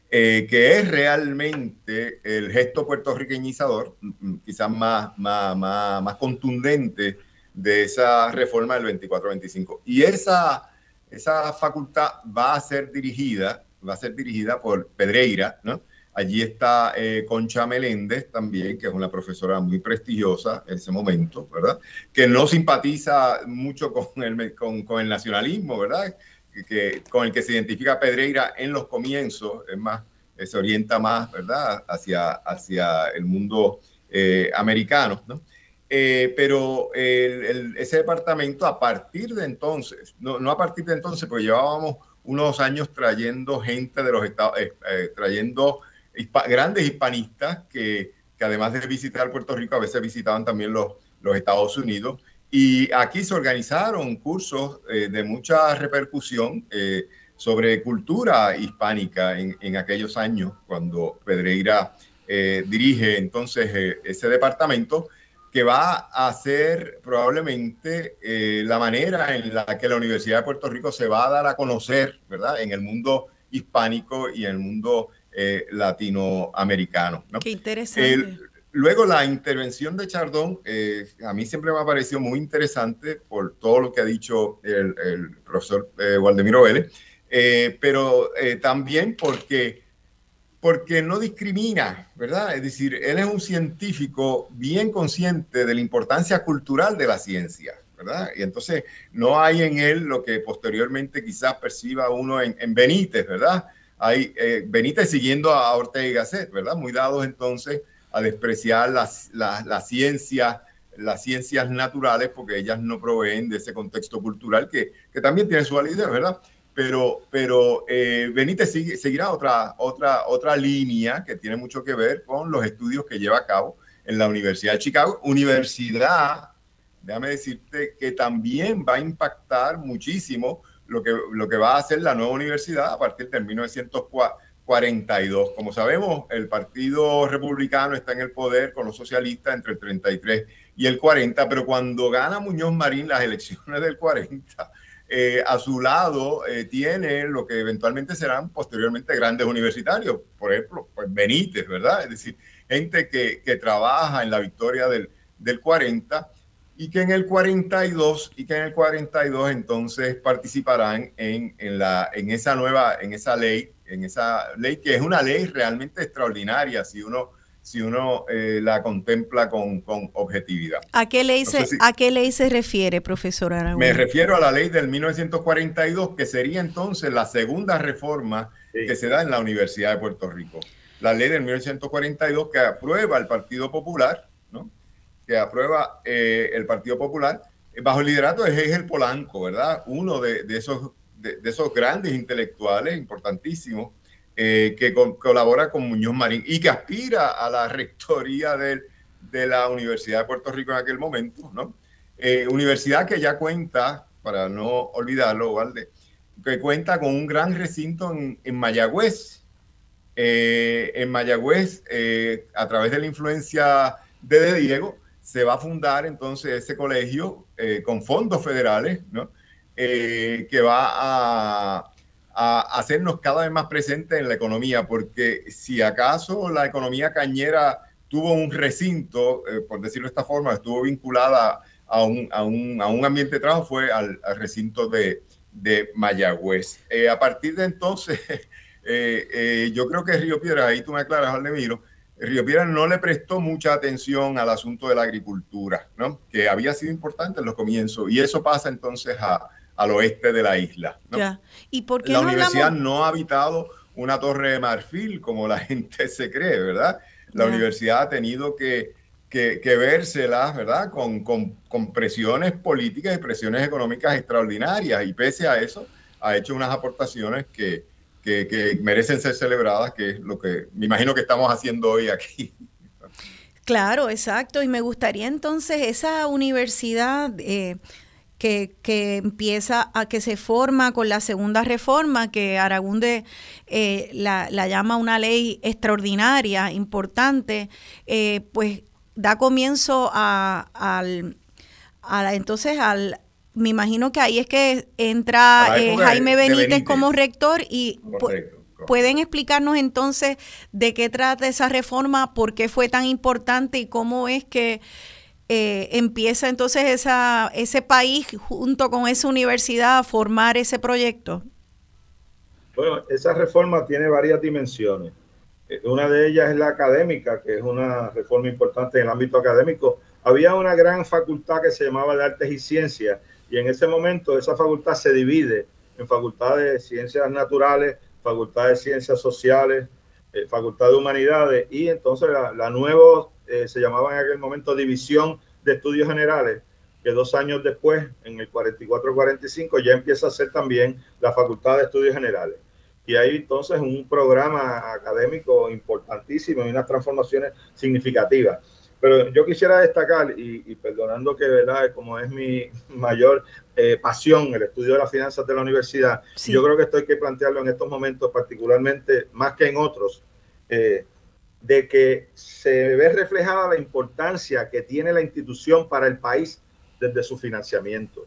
S4: Que es realmente el gesto puertorriqueñizador, mm, mm, quizás más, más, más, contundente de esa reforma del 24-25. Y esa, esa facultad va a ser dirigida, va a ser dirigida por Pedreira, ¿no? Allí está eh, Concha Meléndez también, que es una profesora muy prestigiosa en ese momento, ¿verdad? Que no simpatiza mucho con el, con, con el nacionalismo, ¿verdad? que, con el que se identifica Pedreira en los comienzos, es más, eh, se orienta más, ¿verdad?, hacia, hacia el mundo eh, americano, ¿no? Eh, pero ese departamento a partir de entonces, no, no, a partir de entonces, porque llevábamos unos años trayendo gente de los estados, trayendo grandes hispanistas que, que, además de visitar Puerto Rico, a veces visitaban también los, los Estados Unidos y aquí se organizaron cursos eh, de mucha repercusión eh, sobre cultura hispánica en, aquellos años, cuando Pedreira eh, dirige entonces ese departamento, que va a ser probablemente la manera en la que la Universidad de Puerto Rico se va a dar a conocer, ¿verdad?, en el mundo hispánico y en el mundo latinoamericano.
S2: Qué interesante.
S4: Luego la intervención de Chardón, eh, a mí siempre me ha parecido muy interesante por todo lo que ha dicho el, profesor eh, Waldemiro Vélez, eh, pero también porque, porque no discrimina, ¿verdad? Es decir, él es un científico bien consciente de la importancia cultural de la ciencia, ¿verdad? Y entonces no hay en él lo que posteriormente quizás perciba uno en, Benítez, ¿verdad? Hay Benítez siguiendo a Ortega y Gasset, ¿verdad? Muy dados entonces a despreciar las, ciencias, las ciencias naturales, porque ellas no proveen de ese contexto cultural que, también tiene su validez, ¿verdad? Pero, pero eh, Benítez seguirá otra, otra, otra línea que tiene mucho que ver con los estudios que lleva a cabo en la Universidad de Chicago, universidad, déjame decirte, que también va a impactar muchísimo lo que, lo que va a hacer la nueva universidad a partir de 1904 42. Como sabemos, el Partido Republicano está en el poder con los socialistas entre el 33 y el 40, pero cuando gana Muñoz Marín las elecciones del 40, eh, a su lado eh, tiene lo que eventualmente serán posteriormente grandes universitarios, por ejemplo, pues Benítez, ¿verdad? Es decir, gente que, que trabaja en la victoria del, del 40 y que en el 42 y que en el 42 entonces participarán en, en, la, en esa nueva, en esa ley en esa ley, que es una ley realmente extraordinaria si uno, si uno eh, la contempla con, con, objetividad.
S2: ¿A qué, ley se, ¿A qué ley se refiere, profesor Aragón?
S4: Me refiero a la ley del 1942, que sería entonces la segunda reforma que se da en la Universidad de Puerto Rico. La ley del 1942 que aprueba el Partido Popular, ¿no? Que aprueba eh, el Partido Popular, bajo el liderato de Hegel Polanco, ¿verdad? Uno de, esos de, esos grandes intelectuales importantísimos eh, que colabora con Muñoz Marín y que aspira a la rectoría de, la Universidad de Puerto Rico en aquel momento, ¿no? Eh, universidad que ya cuenta, para no olvidarlo, ¿vale? que cuenta con un gran recinto en, en Mayagüez. Eh, en Mayagüez, a través de la influencia de, de, Diego, se va a fundar entonces ese colegio con fondos federales, ¿no? Eh, que va a, hacernos cada vez más presentes en la economía, porque si acaso la economía cañera tuvo un recinto, eh, por decirlo de esta forma, estuvo vinculada a un, a un, a un ambiente de trabajo, fue al, recinto de, de Mayagüez. Eh, a partir de entonces, <laughs> yo creo que Río Piedra, ahí tú me aclaras, Aldemiro, Río Piedras no le prestó mucha atención al asunto de la agricultura, ¿no? que había sido importante en los comienzos, y eso pasa entonces a, al oeste de la isla.
S2: ¿Y por
S4: la universidad no ha habitado una torre de marfil como la <laughs> gente se cree, ¿verdad? La universidad ha tenido que, que, que vérselas, ¿verdad? Con, con, con, presiones políticas y presiones económicas extraordinarias y pese a eso ha hecho unas aportaciones que, que, merecen ser celebradas, que es lo que me imagino que estamos haciendo hoy aquí.
S2: Claro, exacto. Y me gustaría entonces esa universidad eh, que, que, empieza a que se forma con la segunda reforma, que Aragunde eh, la, la, llama una ley extraordinaria, importante, eh, pues da comienzo a, al, a, entonces al, me imagino que ahí es que entra eh, Jaime Benítez, como rector y pueden explicarnos entonces de qué trata esa reforma, por qué fue tan importante y cómo es que eh, empieza entonces esa, ese país junto con esa universidad a formar ese proyecto.
S3: Bueno, esa reforma tiene varias dimensiones. Eh, una de ellas es la académica, que es una reforma importante en el ámbito académico. Había una gran facultad que se llamaba de Artes y Ciencias, y en ese momento esa facultad se divide en facultad de ciencias naturales, facultad de ciencias sociales, eh, facultad de humanidades y entonces la, la nueva eh, se llamaba en aquel momento división de estudios generales, que dos años después, en el 44-45, ya empieza a ser también la facultad de estudios generales. Y hay entonces un programa académico importantísimo y unas transformaciones significativas. Pero yo quisiera destacar, y, perdonando que, ¿verdad? como es mi <laughs> mayor eh, pasión, el estudio de las finanzas de la universidad, yo creo que esto hay que plantearlo en estos momentos, particularmente más que en otros, eh, de que se ve reflejada la importancia que tiene la institución para el país desde su financiamiento.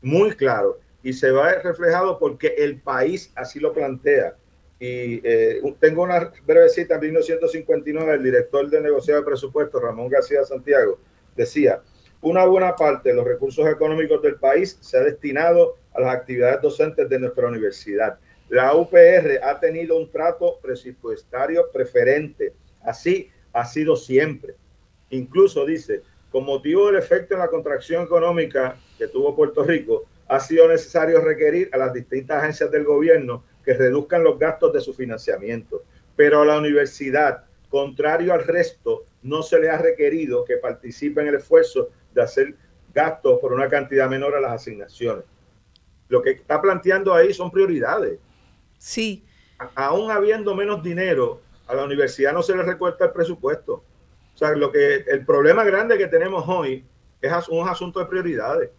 S3: Muy claro. Y se va reflejado porque el país así lo plantea. Y eh, tengo una breve cita en 1959, el director de negociado de presupuesto, Ramón García Santiago, decía, una buena parte de los recursos económicos del país se ha destinado a las actividades docentes de nuestra universidad. La UPR ha tenido un trato presupuestario preferente. Así ha sido siempre. Incluso dice, con motivo del efecto en la contracción económica que tuvo Puerto Rico, ha sido necesario requerir a las distintas agencias del gobierno que reduzcan los gastos de su financiamiento. Pero a la universidad, contrario al resto, no se le ha requerido que participe en el esfuerzo de hacer gastos por una cantidad menor a las asignaciones. Lo que está planteando ahí son prioridades.
S2: Sí.
S3: Aún habiendo menos dinero, a la universidad no se le recuerda el presupuesto. O sea, lo que el problema grande que tenemos hoy es un asunto de prioridades.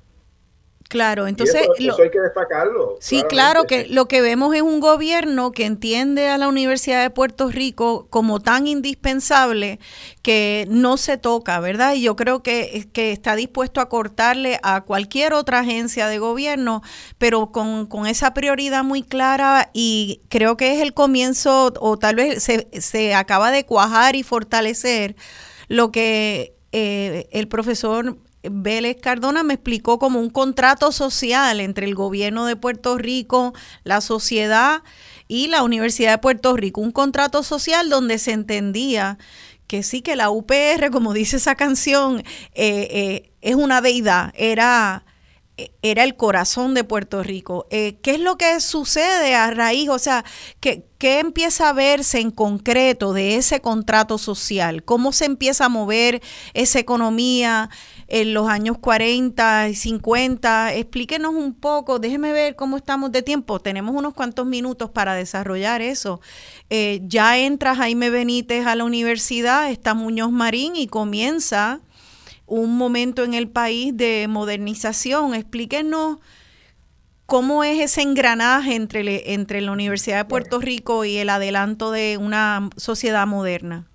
S2: Claro, entonces...
S3: Eso, hay que destacarlo.
S2: Sí, claro, que lo que vemos es un gobierno que entiende a la Universidad de Puerto Rico como tan indispensable que no se toca, ¿verdad? Y yo creo que, que está dispuesto a cortarle a cualquier otra agencia de gobierno, pero con, con esa prioridad muy clara y creo que es el comienzo o tal vez se, se acaba de cuajar y fortalecer lo que eh, el profesor Vélez Cardona me explicó como un contrato social entre el gobierno de Puerto Rico, la sociedad y la Universidad de Puerto Rico. Un contrato social donde se entendía que sí que la UPR, como dice esa canción, eh, eh, es una deidad, era era el corazón de Puerto Rico. Eh, ¿Qué es lo que sucede a raíz? O sea, ¿qué, ¿qué, empieza a verse en concreto de ese contrato social? ¿Cómo se empieza a mover esa economía en los años 40 y 50? Explíquenos un poco, déjeme ver cómo estamos de tiempo. Tenemos unos cuantos minutos para desarrollar eso. Eh, ya entra Jaime Benítez a la universidad, está Muñoz Marín y comienza un momento en el país de modernización. Explíquenos cómo es ese engranaje entre, entre la Universidad de Puerto Rico y el adelanto de una sociedad moderna.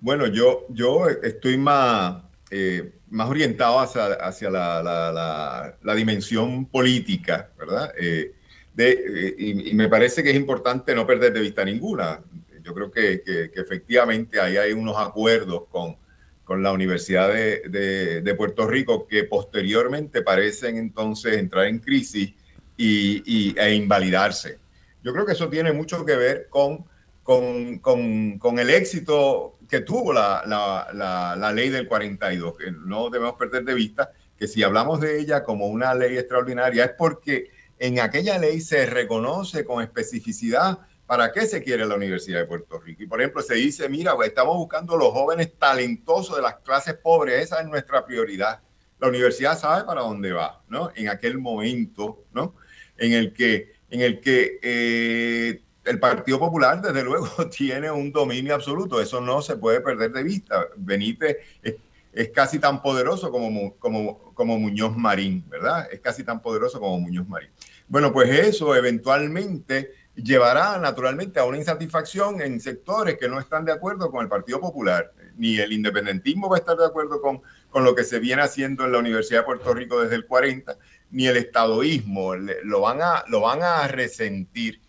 S4: Bueno, yo, yo estoy más, eh, más orientado hacia, hacia la, dimensión política, ¿verdad? Eh, de, eh, y, me parece que es importante no perder de vista ninguna yo creo que, efectivamente ahí hay unos acuerdos con, con la Universidad de, Puerto Rico que posteriormente parecen entonces entrar en crisis y, e invalidarse. Yo creo que eso tiene mucho que ver con con, con, con el éxito que tuvo la, la, la, ley del 42, que no debemos perder de vista que si hablamos de ella como una ley extraordinaria es porque en aquella ley se reconoce con especificidad para qué se quiere la Universidad de Puerto Rico. Y por ejemplo, se dice, mira, pues, estamos buscando los jóvenes talentosos de las clases pobres, esa es nuestra prioridad. La universidad sabe para dónde va, ¿no? En aquel momento, ¿no? En el que, en el que eh, el Partido Popular, desde luego, <laughs> tiene un dominio absoluto. Eso no se puede perder de vista. Benítez es, casi tan poderoso como, como, como Muñoz Marín, ¿verdad? Es casi tan poderoso como Muñoz Marín. Bueno, pues eso eventualmente llevará naturalmente a una insatisfacción en sectores que no están de acuerdo con el Partido Popular. Ni el independentismo va a estar de acuerdo con, con lo que se viene haciendo en la Universidad de Puerto Rico desde el 40, ni el estadoísmo. Lo van a, lo van a resentir.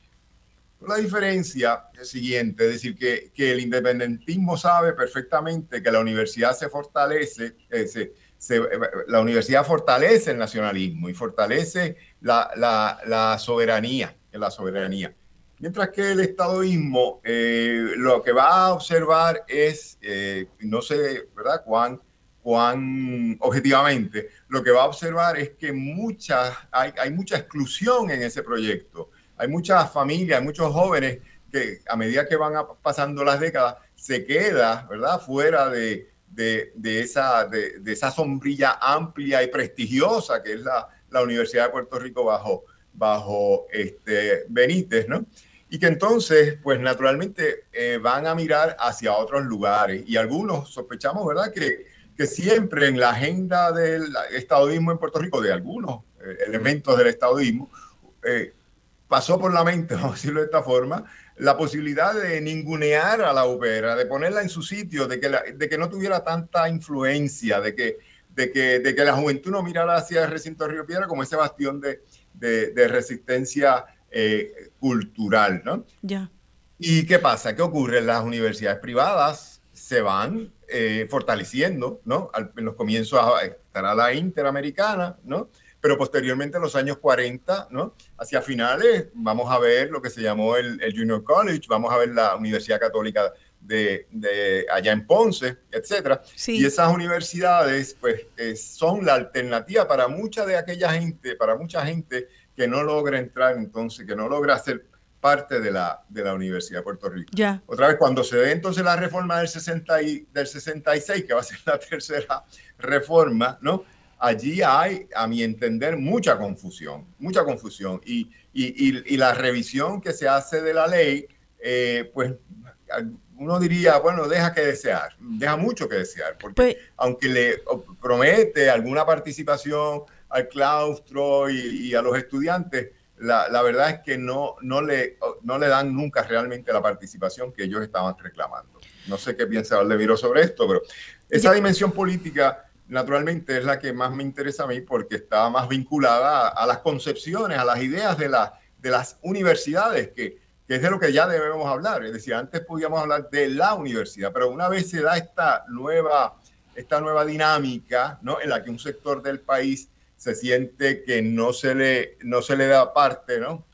S4: La diferencia es siguiente, es decir, que, que, el independentismo sabe perfectamente que la universidad se fortalece, eh, se, se, la universidad fortalece el nacionalismo y fortalece la, la, la soberanía, la soberanía. Mientras que el estadoísmo eh, lo que va a observar es, eh, no sé, ¿verdad?, cuán, cuán objetivamente, lo que va a observar es que mucha, hay, hay mucha exclusión en ese proyecto hay muchas familias, muchos jóvenes que a medida que van pasando las décadas se queda, ¿verdad?, fuera de, esa, de, esa sombrilla amplia y prestigiosa que es la, Universidad de Puerto Rico bajo, bajo este Benítez, ¿no? Y que entonces, pues naturalmente eh, van a mirar hacia otros lugares. Y algunos sospechamos, ¿verdad?, que, que siempre en la agenda del estadismo en Puerto Rico, de algunos eh, elementos del estadismo, eh, pasó por la mente, <laughs> vamos a decirlo de esta forma, la posibilidad de ningunear a la ópera, de ponerla en su sitio, de que, de que no tuviera tanta influencia, de que, de, que, de que la juventud no mirara hacia el recinto de Río Piedra como ese bastión de, de, resistencia eh, cultural, ¿no?
S2: Ya.
S4: ¿Y qué pasa? ¿Qué ocurre? Las universidades privadas se van eh, fortaleciendo, ¿no? en los comienzos estará la Interamericana, ¿no? pero posteriormente en los años 40, ¿no? Hacia finales vamos a ver lo que se llamó el, Junior College, vamos a ver la Universidad Católica de, de allá en Ponce, etcétera. Y esas universidades, pues, eh, son la alternativa para mucha de aquella gente, para mucha gente que no logra entrar, entonces, que no logra ser parte de la, de la Universidad de Puerto Rico.
S2: Ya.
S4: Otra vez, cuando se dé entonces la reforma del, 60 y, del 66, que va a ser la <laughs> tercera reforma, ¿no? allí hay, a mi entender, mucha confusión, mucha confusión. Y, y, la revisión que se hace de la ley, eh, pues uno diría, bueno, deja que desear, deja mucho que desear, porque pues aunque le promete alguna participación al claustro y, a los estudiantes, la, la, verdad es que no, no, le, no le dan nunca realmente la participación que ellos estaban reclamando. No sé qué piensa Valdemiro sobre esto, pero esa dimensión política naturalmente es la que más me interesa a mí porque está más vinculada a, las concepciones, a las ideas de, la, de las universidades, que, que, es de lo que ya debemos hablar. Es decir, antes podíamos hablar de la universidad, pero una vez se da esta nueva, esta nueva dinámica ¿no? en la que un sector del país se siente que no se le, no se le da parte, ¿no?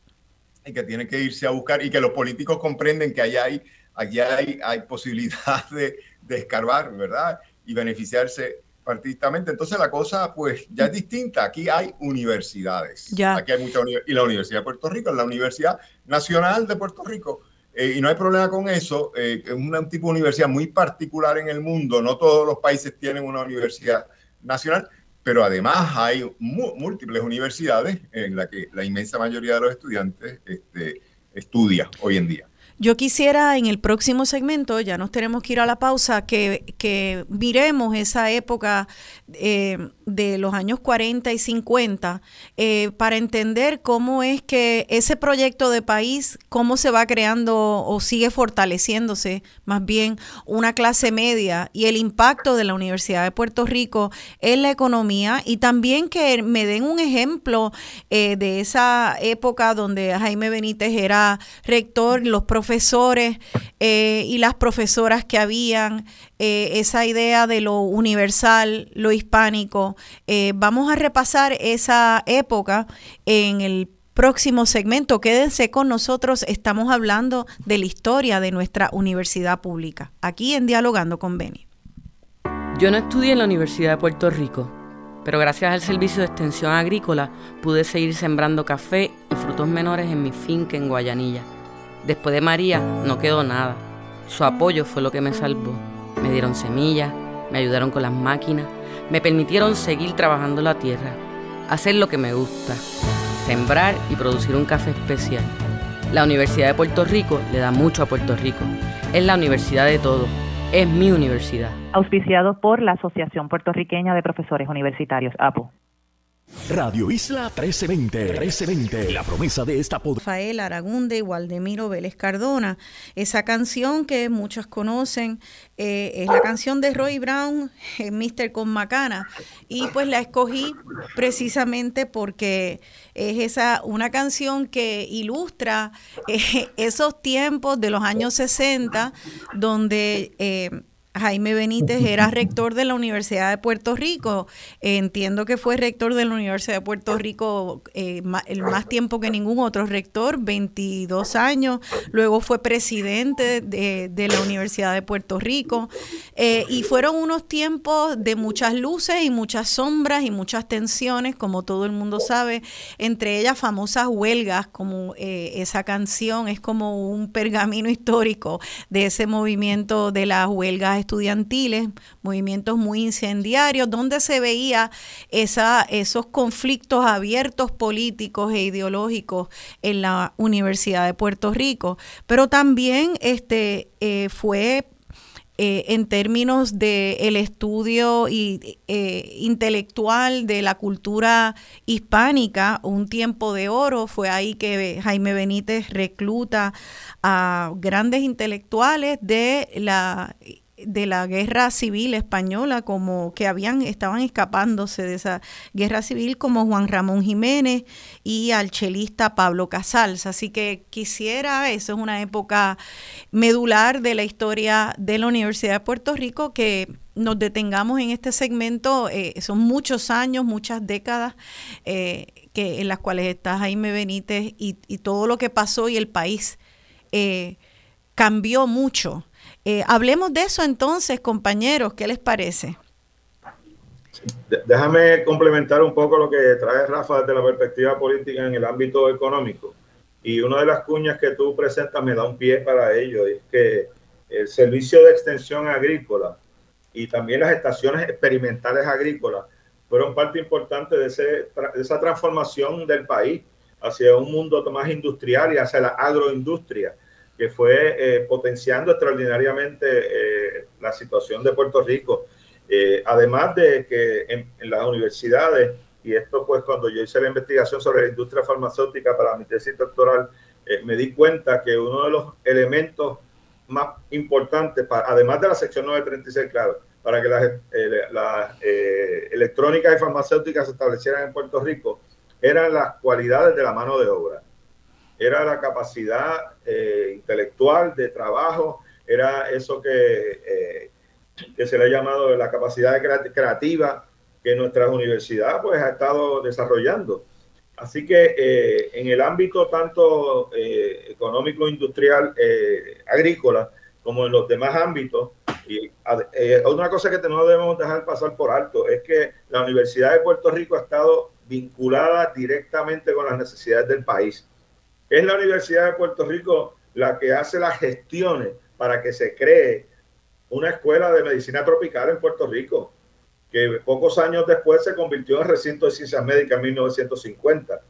S4: Y que tiene que irse a buscar y que los políticos comprenden que allá hay, allá hay, hay posibilidad <laughs> de, de escarbar, ¿verdad? Y beneficiarse partidistamente. Entonces la cosa pues ya es distinta. Aquí hay universidades.
S2: Ya.
S4: Aquí hay mucha y la Universidad de Puerto Rico es la Universidad Nacional de Puerto Rico. Eh, y no hay problema con eso. Eh, es un tipo de universidad muy particular en el mundo. No todos los países tienen una universidad nacional, pero además hay múltiples universidades en las que la inmensa mayoría de los estudiantes este, estudia hoy en día.
S2: Yo quisiera en el próximo segmento, ya nos tenemos que ir a la pausa, que, que miremos esa época eh, de los años 40 y 50 eh, para entender cómo es que ese proyecto de país, cómo se va creando o sigue fortaleciéndose más bien una clase media y el impacto de la Universidad de Puerto Rico en la economía. Y también que me den un ejemplo eh, de esa época donde Jaime Benítez era rector, los profesores profesores eh, y las profesoras que habían, eh, esa idea de lo universal, lo hispánico. Eh, vamos a repasar esa época en el próximo segmento. Quédense con nosotros, estamos hablando de la historia de nuestra universidad pública, aquí en Dialogando con Beni.
S8: Yo no estudié en la Universidad de Puerto Rico, pero gracias al servicio de extensión agrícola pude seguir sembrando café y frutos menores en mi finca en Guayanilla. Después de María no quedó nada. Su apoyo fue lo que me salvó. Me dieron semillas, me ayudaron con las máquinas, me permitieron seguir trabajando la tierra, hacer lo que me gusta, sembrar y producir un café especial. La Universidad de Puerto Rico le da mucho a Puerto Rico. Es la universidad de todo. Es mi universidad.
S6: Auspiciado por la Asociación Puertorriqueña de Profesores Universitarios, APO.
S7: Radio Isla 1320, 1320, la promesa de esta
S2: pod Rafael Aragunde y Waldemiro Vélez Cardona. Esa canción que muchos conocen eh, es la canción de Roy Brown, eh, Mr. Con Macana, y pues la escogí precisamente porque es esa una canción que ilustra eh, esos tiempos de los años 60 donde Jaime Benítez <laughs> era rector de la Universidad de Puerto Rico. Entiendo que fue rector de la Universidad de Puerto Rico eh, el más tiempo que ningún otro rector, 22 años. Luego fue presidente de, la Universidad de Puerto Rico. Eh, y fueron unos tiempos de muchas luces y muchas sombras y muchas tensiones, como todo el mundo sabe, entre ellas famosas huelgas, como eh, esa canción es como un pergamino histórico de ese movimiento de las huelgas estudiantiles, movimientos muy incendiarios, donde se veía esa, esos conflictos abiertos políticos e ideológicos en la Universidad de Puerto Rico. Pero también este, eh, fue eh, en términos del el estudio y, eh, intelectual de la cultura hispánica, un tiempo de oro. Fue ahí que Jaime Benítez recluta a grandes intelectuales de la de la guerra civil española, como que habían, estaban escapándose de esa guerra civil, como Juan Ramón Jiménez y al chelista Pablo Casals. Así que quisiera, eso es una época medular de la historia de la Universidad de Puerto Rico, que nos detengamos en este segmento. Eh, son muchos años, muchas décadas eh, que, en las cuales está Jaime Benítez y, todo lo que pasó y el país eh, cambió mucho eh, hablemos de eso entonces, compañeros, ¿qué les parece?
S3: Déjame complementar un poco lo que trae Rafa desde la perspectiva política en el ámbito económico. Y una de las cuñas que tú presentas me da un pie para ello, es que el servicio de extensión agrícola y también las estaciones experimentales agrícolas fueron parte importante de, de esa transformación del país hacia un mundo más industrial y hacia la agroindustria que fue eh, potenciando extraordinariamente eh, la situación de Puerto Rico. Eh, además de que en, las universidades, y esto pues cuando yo hice la investigación sobre la industria farmacéutica para mi tesis doctoral, me di cuenta que uno de los elementos más importantes, para, además de la sección 936, claro, para que las, las electrónicas y farmacéuticas se establecieran en Puerto Rico, eran las cualidades de la mano de obra era la capacidad eh, intelectual de trabajo, era eso que, eh, que se le ha llamado la capacidad creativa que nuestra universidad pues, ha estado desarrollando. Así que eh, en el ámbito tanto económico, industrial, agrícola, como en los demás ámbitos, y una cosa que no debemos dejar pasar por alto es que la Universidad de Puerto Rico ha estado vinculada directamente con las necesidades del país. Es la Universidad de Puerto Rico la que hace las gestiones para que se cree una escuela de medicina tropical en Puerto Rico, que pocos años después se convirtió en recinto de ciencias médicas en 1950,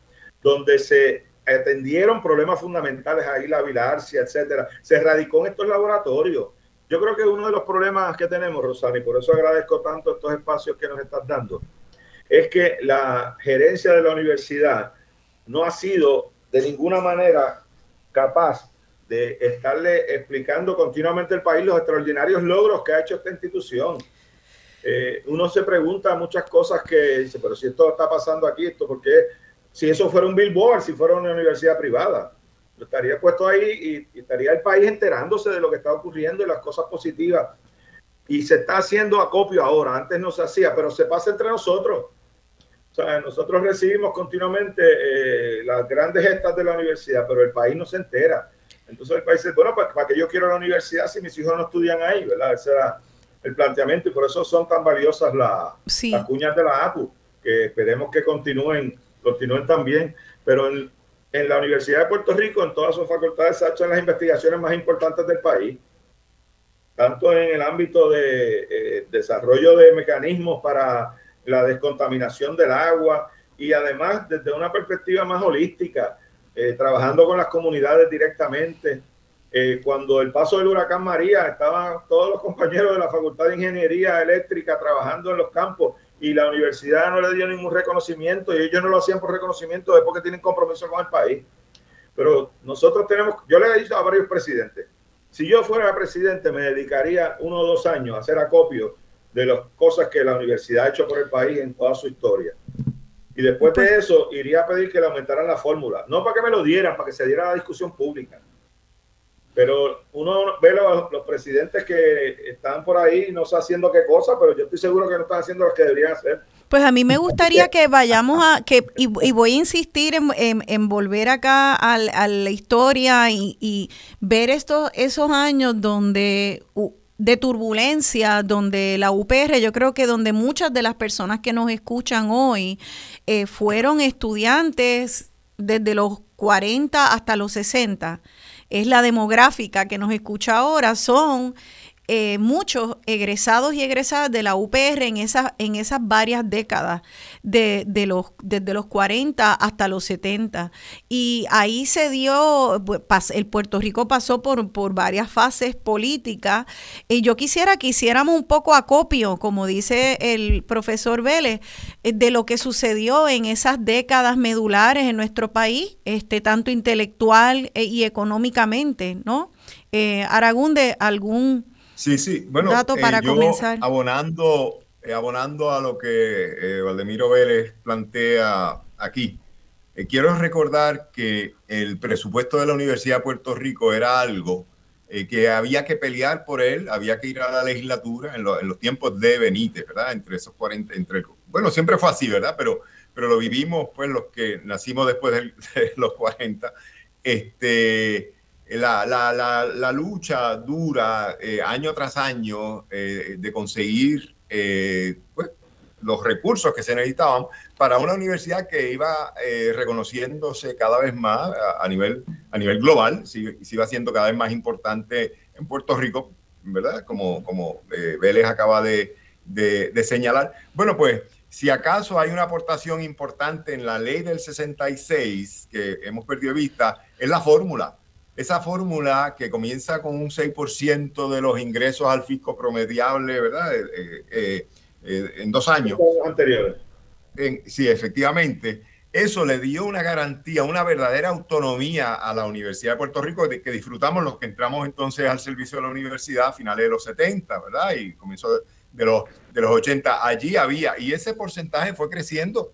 S3: donde se atendieron problemas fundamentales ahí, la bilharcia, etcétera. Se radicó en estos laboratorios. Yo creo que uno de los problemas que tenemos, Rosana, y por eso agradezco tanto estos espacios que nos estás dando, es que la gerencia de la universidad no ha sido de ninguna manera capaz de estarle explicando continuamente al país los extraordinarios logros que ha hecho esta institución. Eh, uno se pregunta muchas cosas que dice, pero si esto está pasando aquí, esto porque si eso fuera un billboard, si fuera una universidad privada, estaría puesto ahí y, estaría el país enterándose de lo que está ocurriendo y las cosas positivas. Y se está haciendo acopio ahora, antes no se hacía, pero se pasa entre nosotros. Nosotros recibimos continuamente eh, las grandes gestas de la universidad, pero el país no se entera. Entonces el país dice, bueno, pues, ¿para qué yo quiero la universidad si mis hijos no estudian ahí? ¿verdad? Ese era el planteamiento y por eso son tan valiosas las cuñas de la APU, que esperemos que continúen, continúen también. Pero en, en la Universidad de Puerto Rico, en todas sus facultades, se han hecho las investigaciones más importantes del país, tanto en el ámbito de eh, desarrollo de mecanismos para la descontaminación del agua y además desde una perspectiva más holística, eh, trabajando con las comunidades directamente. Eh, cuando el paso del huracán María, estaban todos los compañeros de la Facultad de Ingeniería Eléctrica trabajando en los campos y la universidad no le dio ningún reconocimiento y ellos no lo hacían por reconocimiento, es porque tienen compromiso con el país. Pero nosotros tenemos, yo le he dicho a varios presidentes, si yo fuera presidente me dedicaría uno o dos años a hacer acopio de las cosas que la universidad ha hecho por el país en toda su historia. Y después de eso iría a pedir que le aumentaran la fórmula, no para que me lo dieran, para que se diera la discusión pública. Pero uno ve los, los, presidentes que están por ahí no sé haciendo qué cosa, pero yo estoy seguro que no están haciendo lo que deberían hacer.
S2: Pues a mí me gustaría que vayamos a, que y, voy a insistir en, en, volver acá a, a la historia y, y, ver estos esos años donde de turbulencia, donde la UPR, yo creo que donde muchas de las personas que nos escuchan hoy eh, fueron estudiantes desde los 40 hasta los 60 es la demográfica que nos escucha ahora, son eh, muchos egresados y egresadas de la UPR en esas, en esas varias décadas, de, los, desde los 40 hasta los 70. Y ahí se dio, el Puerto Rico pasó por, por varias fases políticas. Y yo quisiera que hiciéramos un poco acopio, como dice el profesor Vélez, eh, de lo que sucedió en esas décadas medulares en nuestro país, este, tanto intelectual eh, y económicamente, ¿no? Eh, Aragunde, algún
S4: Sí, sí. Bueno,
S2: dato para eh, comenzar.
S4: Abonando, eh, abonando a lo que eh, Valdemiro Vélez plantea aquí, quiero recordar que el presupuesto de la Universidad de Puerto Rico era algo que había que pelear por él, había que ir a la legislatura en, los tiempos de Benítez, ¿verdad? Entre esos 40, entre, bueno, siempre fue así, ¿verdad? Pero, pero lo vivimos, pues, los que nacimos después de, <laughs> de los 40. Este, la, la, la, la lucha dura eh, año tras año eh, de conseguir eh, pues, los recursos que se necesitaban para una universidad que iba reconociéndose cada vez más a, nivel, a nivel global, se, iba siendo cada vez más importante en Puerto Rico, ¿verdad? Como, como Vélez acaba de, de, de señalar. Bueno, pues si acaso hay una aportación importante en la ley del 66 que hemos perdido de vista, es la fórmula esa fórmula que comienza con un 6% de los ingresos al fisco promediable, ¿verdad? Eh, eh, eh, en dos años.
S3: Anteriores.
S4: sí, efectivamente. Eso le dio una garantía, una verdadera autonomía a la Universidad de Puerto Rico de, que disfrutamos los que entramos entonces al servicio de la universidad a finales de los 70, ¿verdad? Y comienzo de, los, de los 80. Allí había, y ese porcentaje fue creciendo.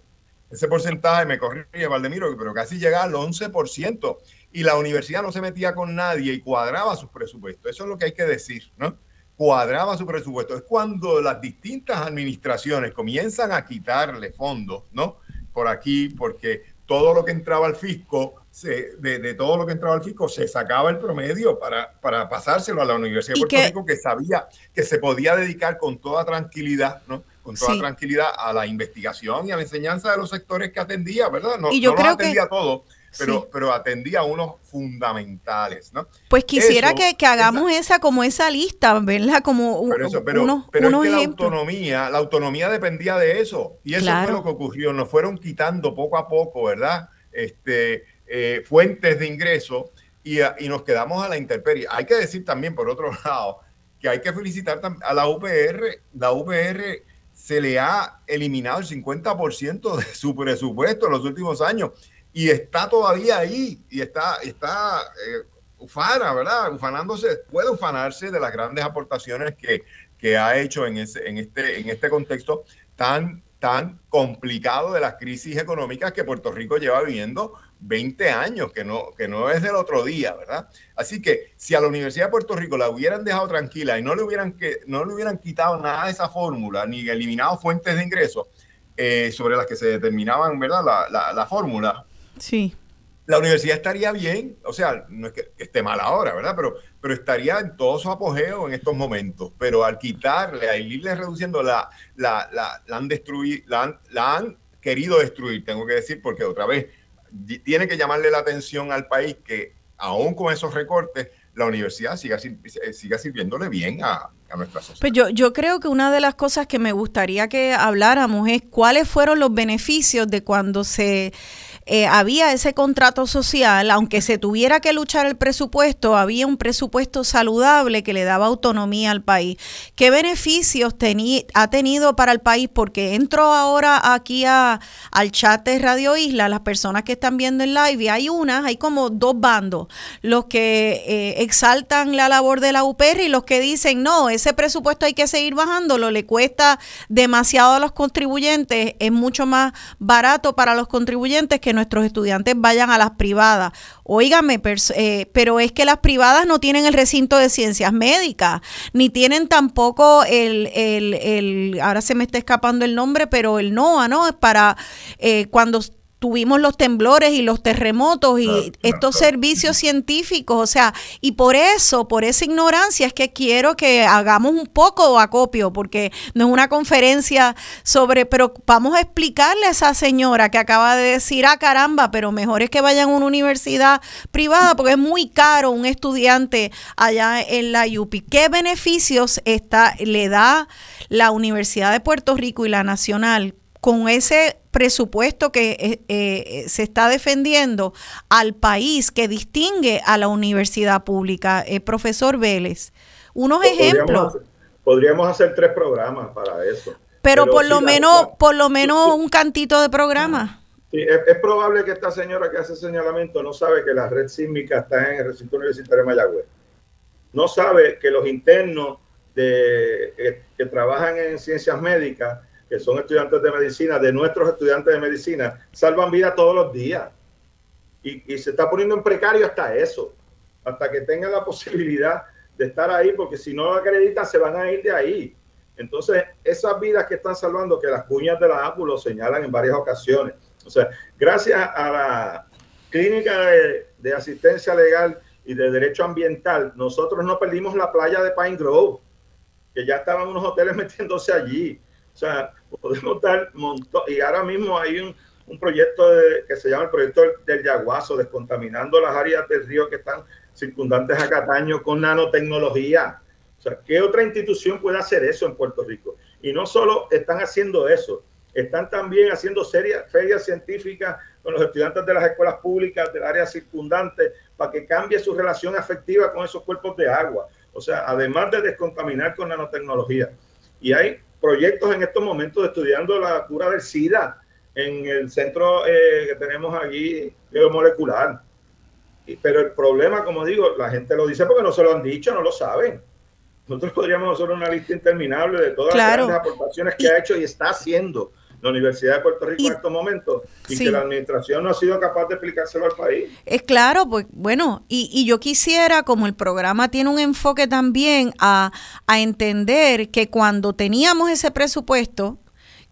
S4: Ese porcentaje, me corrige Valdemiro, pero casi llega al 11% y la universidad no se metía con nadie y cuadraba sus presupuestos. Eso es lo que hay que decir, ¿no? Cuadraba su presupuesto. Es cuando las distintas administraciones comienzan a quitarle fondos, ¿no? Por aquí, porque todo lo que entraba al fisco, se, de, todo lo que entraba al fisco, se sacaba el promedio para, para pasárselo a la Universidad de Puerto Rico, que sabía que se podía dedicar con toda tranquilidad, ¿no? con toda tranquilidad a la investigación y a la enseñanza de los sectores que atendía, ¿verdad? No,
S2: y yo creo
S4: atendía que... todo, pero, pero atendía a unos fundamentales, ¿no?
S2: Pues quisiera que, que, hagamos esa, como esa lista, ¿verdad? Como
S4: pero eso, pero, unos, pero es que la autonomía, la autonomía dependía de eso, y eso fue lo que ocurrió, nos fueron quitando poco a poco, ¿verdad? Este, eh, fuentes de ingreso y, y nos quedamos a la intemperie. Hay que decir también, por otro <laughs> lado, que hay que felicitar a la UPR, la UPR se le ha eliminado el 50% de su presupuesto en los últimos años y está todavía ahí y está, está eh, ufana, ¿verdad? Ufanándose, puede ufanarse de las grandes aportaciones que, que ha hecho en, ese, en, este, en este contexto tan, tan complicado de las crisis económicas que Puerto Rico lleva viviendo 20 años, que no, que no es del otro día, ¿verdad? Así que si a la Universidad de Puerto Rico la hubieran dejado tranquila y no le hubieran, que, no le hubieran quitado nada de esa fórmula, ni eliminado fuentes de ingresos, eh, sobre las que se determinaban, ¿verdad? La, la, fórmula.
S2: Sí.
S4: La universidad estaría bien, o sea, no es que, esté mal ahora, ¿verdad? Pero, pero estaría en todo su apogeo en estos momentos. Pero al quitarle, al irle reduciendo, la, la, la, la han destruido, la la han querido destruir, tengo que decir, porque otra vez tiene que llamarle la atención al país que aún con esos recortes, la universidad siga, siga sirviéndole bien a, a nuestra sociedad.
S2: Pues yo, yo creo que una de las cosas que me gustaría que habláramos es cuáles fueron los beneficios de cuando se eh, había ese contrato social, aunque se tuviera que luchar el presupuesto, había un presupuesto saludable que le daba autonomía al país. ¿Qué beneficios ha tenido para el país? Porque entro ahora aquí a, al chat de Radio Isla, las personas que están viendo en live, y hay unas, hay como dos bandos, los que eh, exaltan la labor de la UPR y los que dicen, no, ese presupuesto hay que seguir bajándolo, le cuesta demasiado a los contribuyentes, es mucho más barato para los contribuyentes que nuestros estudiantes vayan a las privadas. Óigame, eh, pero es que las privadas no tienen el recinto de ciencias médicas, ni tienen tampoco el, el, el ahora se me está escapando el nombre, pero el NOA, ¿no? Es para eh, cuando tuvimos los temblores y los terremotos y estos servicios científicos, o sea, y por eso, por esa ignorancia es que quiero que hagamos un poco acopio, porque no es una conferencia sobre, pero vamos a explicarle a esa señora que acaba de decir, ah, caramba, pero mejor es que vayan a una universidad privada, porque es muy caro un estudiante allá en la UPI. ¿Qué beneficios está, le da la Universidad de Puerto Rico y la Nacional con ese presupuesto que eh, eh, se está defendiendo al país que distingue a la universidad pública. Eh, profesor Vélez, unos ejemplos.
S3: Podríamos hacer tres programas para eso.
S2: Pero, por lo menos, por lo menos un cantito de programa.
S3: Sí, es, probable que esta señora que hace señalamiento no sabe que la red sísmica está en el recinto universitario de Mayagüez. No sabe que los internos de, que trabajan en ciencias médicas que son estudiantes de medicina, de nuestros estudiantes de medicina, salvan vida todos los días. Y, se está poniendo en precario hasta eso, hasta que tengan la <laughs> posibilidad de estar ahí, porque si no lo acreditan se van a ir de ahí. Entonces, esas vidas que están salvando, que las cuñas de la APU lo señalan en varias ocasiones. O sea, gracias a la clínica de, de asistencia legal y de derecho ambiental, nosotros no perdimos la playa de Pine Grove, que ya estaban unos hoteles <laughs> metiéndose allí. O sea, podemos dar montón. Y ahora mismo hay un, un proyecto que se llama el proyecto del Yaguazo, descontaminando las áreas del río que están circundantes a Cataño con nanotecnología. O sea, ¿qué otra institución puede hacer eso en Puerto Rico? Y no solo están haciendo eso, están también haciendo serias, ferias científicas con los estudiantes de las escuelas públicas del área circundante para que cambie su relación afectiva con esos cuerpos de agua. O sea, además de descontaminar con nanotecnología. Y hay proyectos en estos momentos estudiando la cura del SIDA en el centro eh, que tenemos allí biomolecular. Pero el problema, como digo, la gente lo dice porque no se lo han dicho, no lo saben. Nosotros podríamos hacer una lista interminable de todas las aportaciones que ha hecho y está haciendo la Universidad de Puerto Rico en estos momentos y que la administración no ha sido capaz de explicárselo al país.
S2: Es claro, pues bueno, y, y yo quisiera, como el programa tiene un enfoque también a, a entender que cuando teníamos ese presupuesto,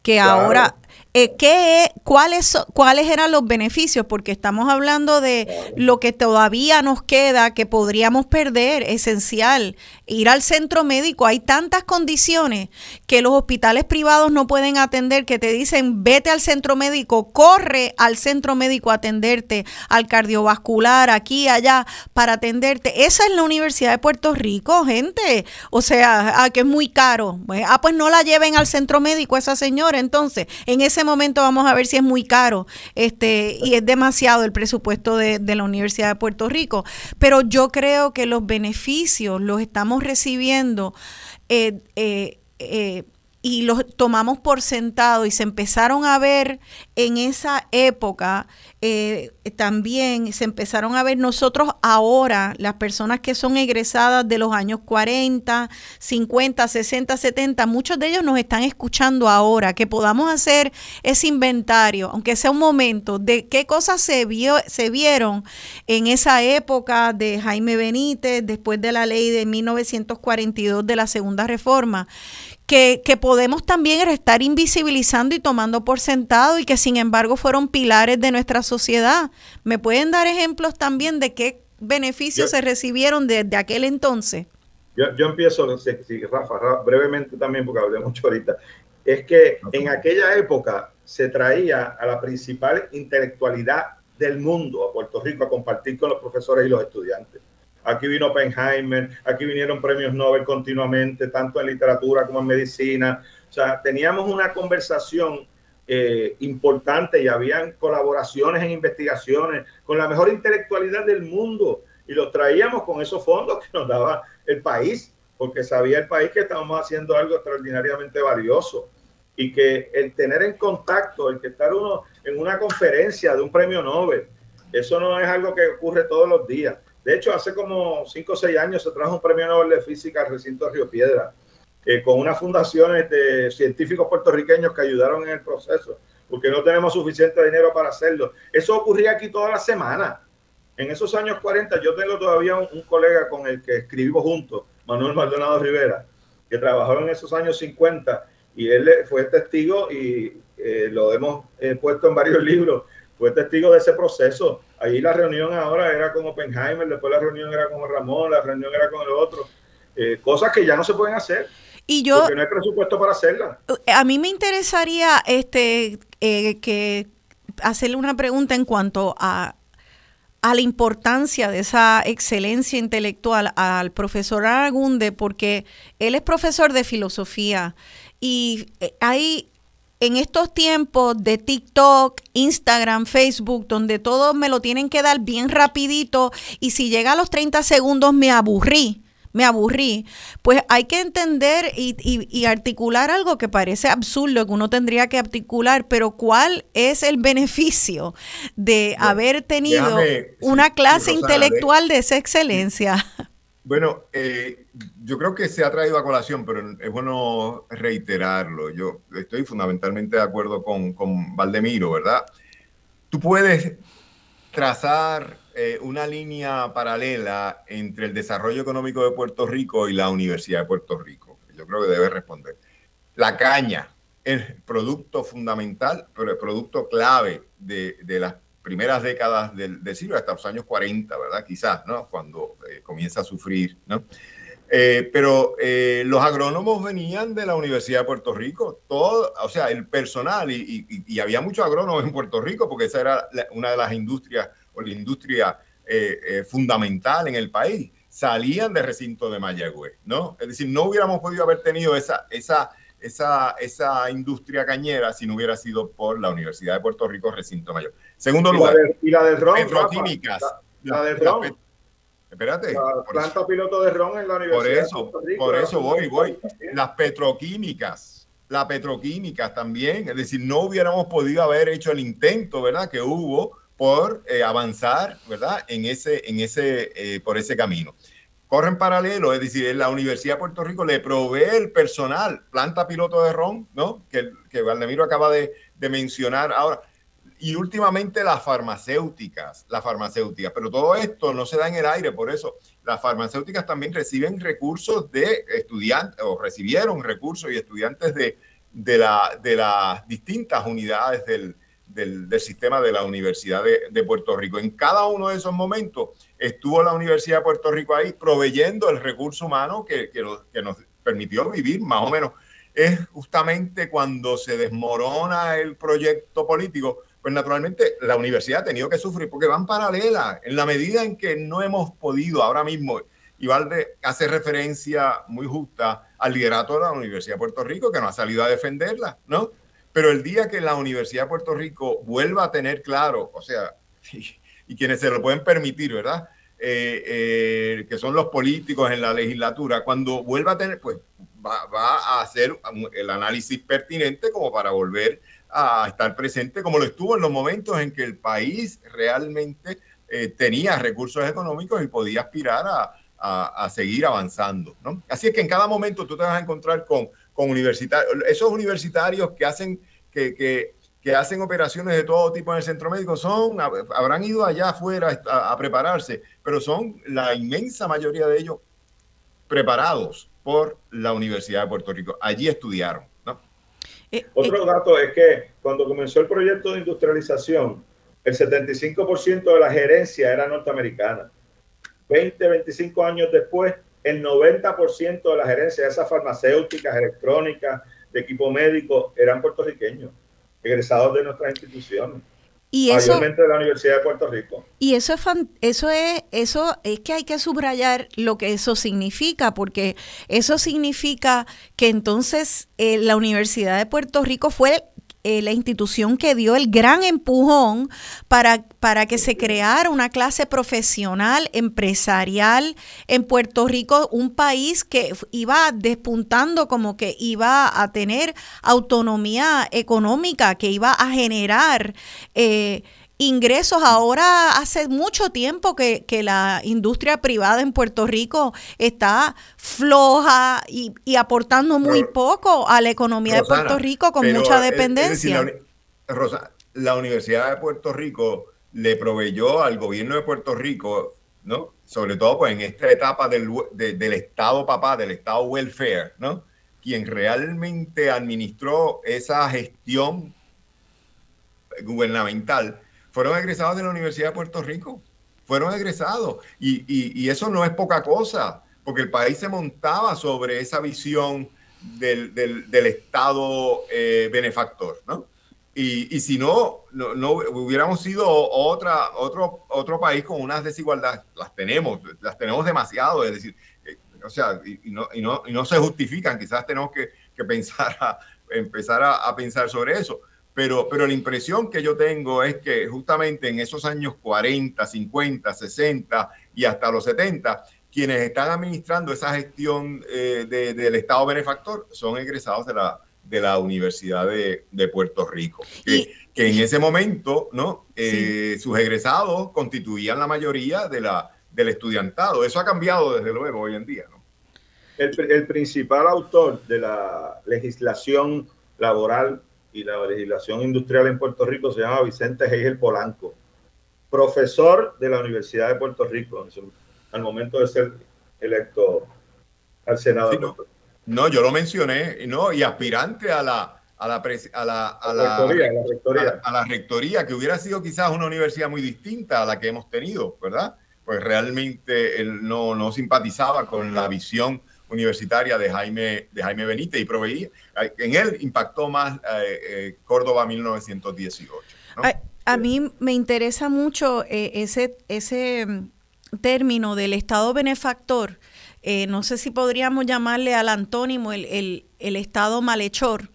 S2: que ahora eh, ¿qué, cuáles, ¿cuáles eran los beneficios? Porque estamos hablando de lo que todavía nos queda, que podríamos perder, esencial, ir al centro médico. Hay tantas condiciones que los hospitales privados no pueden atender, que te dicen, vete al centro médico, corre al centro médico a atenderte, al cardiovascular, aquí, allá, para atenderte. Esa es la Universidad de Puerto Rico, gente. O sea, ah, que es muy caro. Ah, pues no la lleven al centro médico esa señora. Entonces, en ese momento vamos a ver si es muy caro este y es demasiado el presupuesto de, la Universidad de Puerto Rico. Pero yo creo que los beneficios los estamos recibiendo eh, eh, eh, y los tomamos por sentado y se empezaron a ver en esa época eh, también se empezaron a ver nosotros ahora, las personas que son egresadas de los años 40, 50, 60, 70, muchos de ellos nos están escuchando ahora, que podamos hacer ese inventario, aunque sea un momento, de qué cosas se, vio, se vieron en esa época de Jaime Benítez, después de la ley de 1942 de la Segunda Reforma que, podemos también estar invisibilizando y tomando por sentado y que sin embargo fueron pilares de nuestra sociedad. ¿Me pueden dar ejemplos también de qué beneficios se recibieron desde aquel entonces?
S3: Yo, yo empiezo, Rafa, brevemente también, porque hablé mucho ahorita. Es que en aquella época se traía a la principal intelectualidad del mundo a Puerto Rico a compartir con los profesores y los estudiantes aquí vino Oppenheimer, aquí vinieron premios Nobel continuamente, tanto en literatura como en medicina. O sea, teníamos una conversación eh, importante y habían colaboraciones en investigaciones con la mejor intelectualidad del mundo y los traíamos con esos fondos que nos daba el país, porque sabía el país que estábamos haciendo algo extraordinariamente valioso y que el tener en contacto, el que estar uno en una conferencia de un premio Nobel, eso no es algo que ocurre todos los días. De hecho, hace como 5 o 6 años se trajo un premio Nobel de Física al recinto de Río Piedra, eh, con unas fundaciones de científicos puertorriqueños que ayudaron en el proceso, porque no tenemos suficiente dinero para hacerlo. Eso ocurría aquí toda la semana. En esos años 40 yo tengo todavía un, colega con el que escribimos juntos, Manuel Maldonado Rivera, que trabajó en esos años 50 y él fue testigo y eh, lo hemos eh, puesto en varios <laughs> libros, fue testigo de ese proceso Ahí la reunión ahora era con Oppenheimer, después la reunión era con Ramón, la reunión era con el otro. Eh, cosas que ya no se pueden hacer.
S2: Y yo,
S3: porque no hay presupuesto para hacerlas.
S2: A mí me interesaría este eh, que hacerle una pregunta en cuanto a, a la importancia de esa excelencia intelectual al profesor Aragunde, porque él es profesor de filosofía y eh, hay en estos tiempos de TikTok, Instagram, Facebook, donde todo me lo tienen que dar bien rapidito y si llega a los 30 segundos me aburrí, me aburrí, pues hay que entender y, articular algo que parece absurdo, que uno tendría que articular, pero ¿cuál es el beneficio de haber tenido una clase intelectual de esa excelencia?
S4: Bueno, eh, yo creo que se ha traído a colación, pero es bueno reiterarlo. Yo estoy fundamentalmente de acuerdo con, con Valdemiro, ¿verdad? Tú puedes trazar eh, una línea paralela entre el desarrollo económico de Puerto Rico y la Universidad de Puerto Rico. Yo creo que debe responder. La caña, el producto fundamental, pero el producto clave de, de las primeras décadas del, siglo, hasta los años 40, ¿verdad? Quizás, ¿no? Cuando eh, comienza a sufrir, ¿no? Eh, pero eh, los agrónomos venían de la Universidad de Puerto Rico, todo, o sea, el personal, y, había muchos agrónomos en Puerto Rico, porque esa era una de las industrias, o la industria fundamental en el país, salían de recinto de Mayagüez, ¿no? Es decir, no hubiéramos podido haber tenido esa, esa esa, esa industria cañera si no hubiera sido por la Universidad de Puerto Rico, recinto mayor. Segundo lugar,
S3: y la del ron,
S4: petroquímicas.
S3: La, del ron.
S4: Espérate.
S3: La planta piloto de ron en la Universidad
S4: por eso, de Puerto Rico. Por eso voy, voy. Las petroquímicas, la petroquímicas también, es decir, no hubiéramos podido haber hecho el intento, ¿verdad? Que hubo por eh, avanzar, ¿verdad? En ese, en ese, eh, por ese camino corren paralelo, es decir, la Universidad de Puerto Rico le provee el personal, planta piloto de ron, ¿no? Que, que Valdemiro acaba de, mencionar ahora. Y últimamente las farmacéuticas, las farmacéuticas, pero todo esto no se da en el aire, por eso las farmacéuticas también reciben recursos de estudiantes, o recibieron recursos y estudiantes de, de, la, de las distintas unidades del, del, sistema de la Universidad de, Puerto Rico. En cada uno de esos momentos estuvo la Universidad de Puerto Rico ahí proveyendo el recurso humano que, que, nos permitió vivir más o menos. Es justamente cuando se desmorona el proyecto político, pues naturalmente la universidad ha tenido que sufrir porque van paralelas. En la medida en que no hemos podido ahora mismo, y Valde hace referencia muy justa al liderato de la Universidad de Puerto Rico, que no ha salido a defenderla, ¿no? Pero el día que la Universidad de Puerto Rico vuelva a tener claro, o sea, <laughs> y, quienes se lo pueden permitir, ¿verdad? Eh, eh, que son los políticos en la legislatura, cuando vuelva a tener, pues va, a hacer el análisis pertinente como para volver a estar presente como lo estuvo en los momentos en que el país realmente eh, tenía recursos económicos y podía aspirar a, a, seguir avanzando. ¿no? Así es que en cada momento tú te vas a encontrar con, con universitarios, esos universitarios que hacen, que, que, que, hacen operaciones de todo tipo en el centro médico, son, habrán ido allá afuera a, a prepararse, pero son la inmensa mayoría de ellos preparados por la Universidad de Puerto Rico. Allí estudiaron.
S3: Eh, Otro eh, dato es que cuando comenzó el proyecto de industrialización, el 75% de la gerencia era norteamericana. 20, 25 años después, el 90% de la gerencia de esas farmacéuticas, electrónicas, de equipo médico, eran puertorriqueños, egresados de nuestras instituciones. Y eso, de la Universidad de Puerto Rico.
S2: Y eso es, eso es eso es que hay que subrayar lo que eso significa, porque eso significa que entonces eh, la Universidad de Puerto Rico fue eh, la institución que dio el gran empujón para, para que se creara una clase profesional, empresarial en Puerto Rico, un país que iba despuntando como que iba a tener autonomía económica, que iba a generar... Eh, ingresos. Ahora hace mucho tiempo que, la industria privada en Puerto Rico está floja y, aportando muy poco a la economía de Puerto Rico con mucha dependencia.
S4: la, Rosa, la Universidad de Puerto Rico le proveyó al gobierno de Puerto Rico, ¿no? Sobre todo pues en esta etapa del, del Estado papá, del Estado welfare, ¿no? Quien realmente administró esa gestión gubernamental fueron egresados de la Universidad de Puerto Rico. Fueron egresados. Y, eso no es poca cosa, porque el país se montaba sobre esa visión del, Estado eh, benefactor, ¿no? Y, si no, no, hubiéramos sido otra, otro, otro país con unas desigualdades, las tenemos, las tenemos demasiado, es decir, eh, o sea, y, no, y, no, y no se justifican, quizás tenemos que, pensar a, empezar a pensar sobre eso. Pero, pero la impresión que yo tengo es que justamente en esos años 40, 50, 60 y hasta los 70, quienes están administrando esa gestión eh, del Estado benefactor son egresados de la, de la Universidad de, Puerto Rico, que, en ese momento ¿no? Eh, sus egresados constituían la mayoría de la, del estudiantado. Eso ha cambiado desde luego hoy en día. ¿no?
S3: El, el principal autor de la legislación laboral y la legislación industrial en Puerto Rico se llama Vicente Heigel Polanco, profesor de la Universidad de Puerto Rico al momento de ser electo al Senado.
S4: no, yo lo mencioné, no, y aspirante a la, a la, a la, a la, rectoría, A, la, rectoría, que hubiera sido quizás una universidad muy distinta a la que hemos tenido, ¿verdad? Pues realmente él no, no simpatizaba con la visión universitaria de Jaime, de Jaime Benítez y proveía, en él impactó más eh, eh, Córdoba 1918.
S2: A, mí me interesa mucho eh, ese, ese mm, término del Estado benefactor. no sé si podríamos llamarle al antónimo el, el, el Estado malhechor,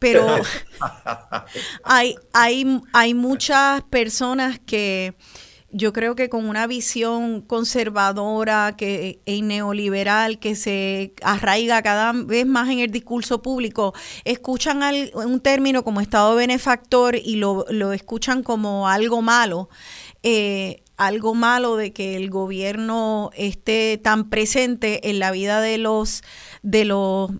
S2: pero <laughs> hay, hay, hay muchas personas que yo creo que con una visión conservadora que, e neoliberal que se arraiga cada vez más en el discurso público, escuchan un término como Estado benefactor y lo, lo escuchan como algo malo. Eh, algo malo de que el gobierno esté tan presente en la vida de los de los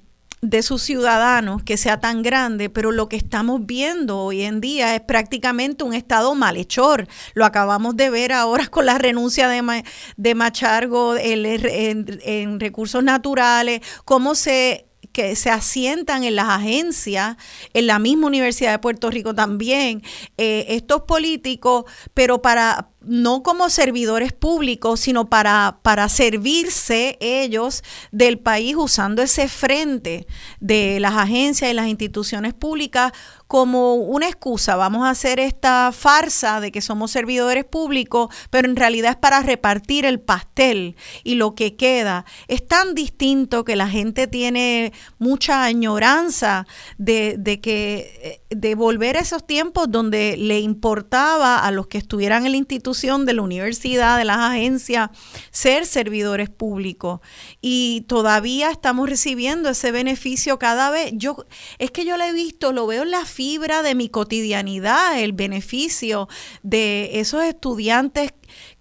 S2: de sus ciudadanos que sea tan grande, pero lo que estamos viendo hoy en día es prácticamente un Estado malhechor. Lo acabamos de ver ahora con la renuncia de, de Machargo en, recursos naturales, cómo se que se asientan en las agencias, en la misma Universidad de Puerto Rico también, eh, estos políticos, pero para, no como servidores públicos, sino para, para servirse ellos del país usando ese frente de las agencias y las instituciones públicas como una excusa. Vamos a hacer esta farsa de que somos servidores públicos, pero en realidad es para repartir el pastel y lo que queda. Es tan distinto que la gente tiene mucha añoranza de, de que de volver a esos tiempos donde le importaba a los que estuvieran en el instituto de la universidad, de las agencias, ser servidores públicos. Y todavía estamos recibiendo ese beneficio cada vez. Yo, es que yo lo he visto, lo veo en la fibra de mi cotidianidad, el beneficio de esos estudiantes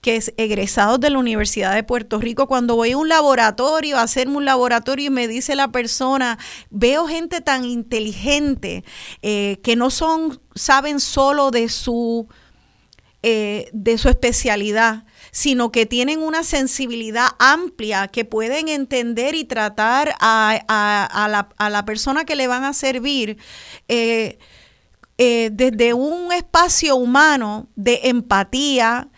S2: que es egresados de la Universidad de Puerto Rico, cuando voy a un laboratorio, a hacerme un laboratorio y me dice la persona, veo gente tan inteligente eh, que no son, saben solo de su, eh, de su especialidad, sino que tienen una sensibilidad amplia, que pueden entender y tratar a, la, persona que le van a servir. Eh, desde un espacio humano de empatía,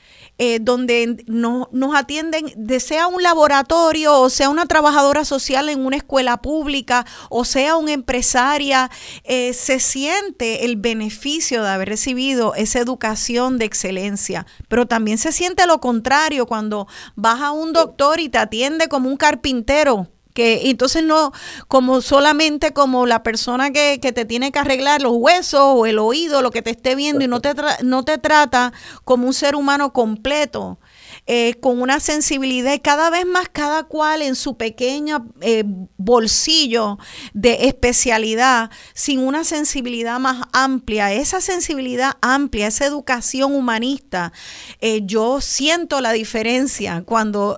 S2: eh, donde no, nos atienden, de sea un laboratorio o sea una trabajadora social en una escuela pública o sea una empresaria, eh, se siente el beneficio de haber recibido esa educación de excelencia. Pero también se siente lo contrario cuando vas a un doctor y te atiende como un carpintero que entonces no como solamente como la persona que, que, te tiene que arreglar los huesos o el oído, lo que te esté viendo y no te, no te trata como un ser humano completo. Eh, con una sensibilidad y cada vez más cada cual en su pequeño eh, bolsillo de especialidad, sin una sensibilidad más amplia, esa sensibilidad amplia, esa educación humanista, eh, yo siento la diferencia cuando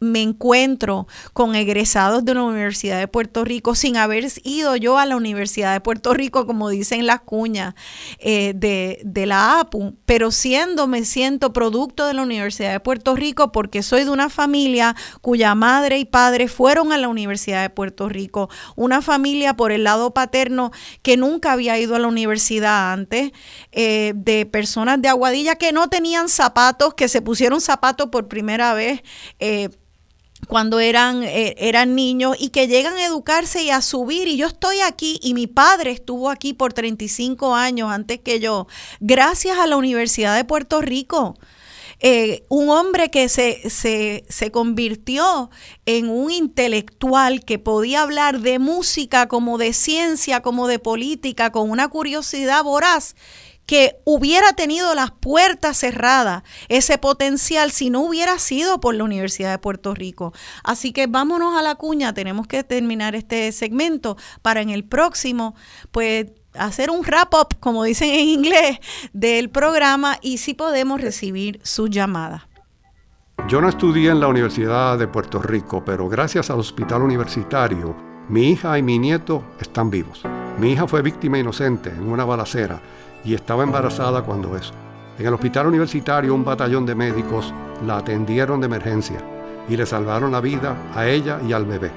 S2: me encuentro con egresados de la Universidad de Puerto Rico sin haber ido yo a la Universidad de Puerto Rico, como dicen las cuñas eh, de, de, la APU, pero siendo, me siento producto de la Universidad de Puerto Rico porque soy de una familia cuya madre y padre fueron a la Universidad de Puerto Rico, una familia por el lado paterno que nunca había ido a la universidad antes, eh, de personas de Aguadilla que no tenían zapatos, que se pusieron zapatos por primera vez. Eh, cuando eran, eh, eran niños y que llegan a educarse y a subir. Y yo estoy aquí y mi padre estuvo aquí por 35 años antes que yo, gracias a la Universidad de Puerto Rico. Eh, un hombre que se, se, se, convirtió en un intelectual que podía hablar de música como de ciencia, como de política, con una curiosidad voraz que hubiera tenido las puertas cerradas, ese potencial, si no hubiera sido por la Universidad de Puerto Rico. Así que vámonos a la cuña, tenemos que terminar este segmento para en el próximo, pues hacer un wrap up, como dicen en inglés, del programa y si podemos recibir su llamada.
S9: Yo no estudié en la Universidad de Puerto Rico, pero gracias al hospital universitario, mi hija y mi nieto están vivos. Mi hija fue víctima inocente en una balacera y estaba embarazada cuando eso. En el hospital universitario un batallón de médicos la atendieron de emergencia y le salvaron la vida a ella y al bebé.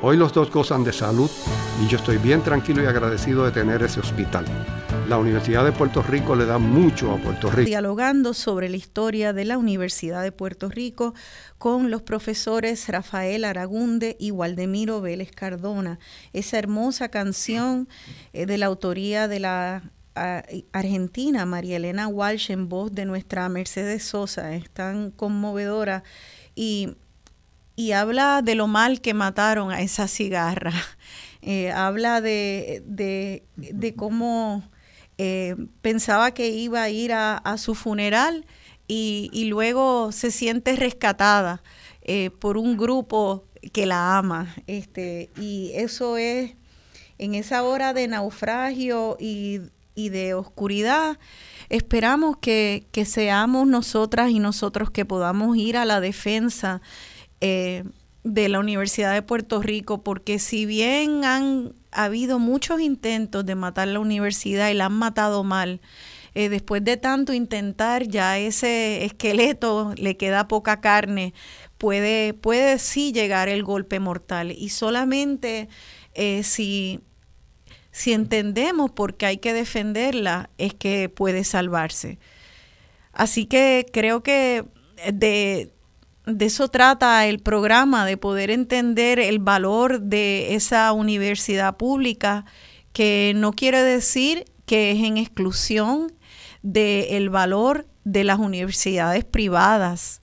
S9: Hoy los dos gozan de salud y yo estoy bien tranquilo y agradecido de tener ese hospital. La Universidad de Puerto Rico le da mucho a Puerto Rico.
S2: Dialogando sobre la historia de la Universidad de Puerto Rico con los profesores Rafael Aragunde y Waldemiro Vélez Cardona. Esa hermosa canción eh, de la autoría de la Argentina, María Elena Walsh, en voz de nuestra Mercedes Sosa, es tan conmovedora y, y habla de lo mal que mataron a esa cigarra. <laughs> Eh, habla de, de, cómo eh, pensaba que iba a ir a, su funeral y, y, luego se siente rescatada eh, por un grupo que la ama. Este, y eso es en esa hora de naufragio y y de oscuridad. Esperamos que, seamos nosotras y nosotros que podamos ir a la defensa eh, de la Universidad de Puerto Rico, porque si bien han habido muchos intentos de matar la universidad y la han matado mal, eh, después de tanto intentar ya ese esqueleto le queda poca carne, puede, puede sí llegar el golpe mortal y solamente eh, si si entendemos por qué hay que defenderla, es que puede salvarse. Así que creo que de, de eso trata el programa, de poder entender el valor de esa universidad pública, que no quiere decir que es en exclusión del valor de las universidades privadas.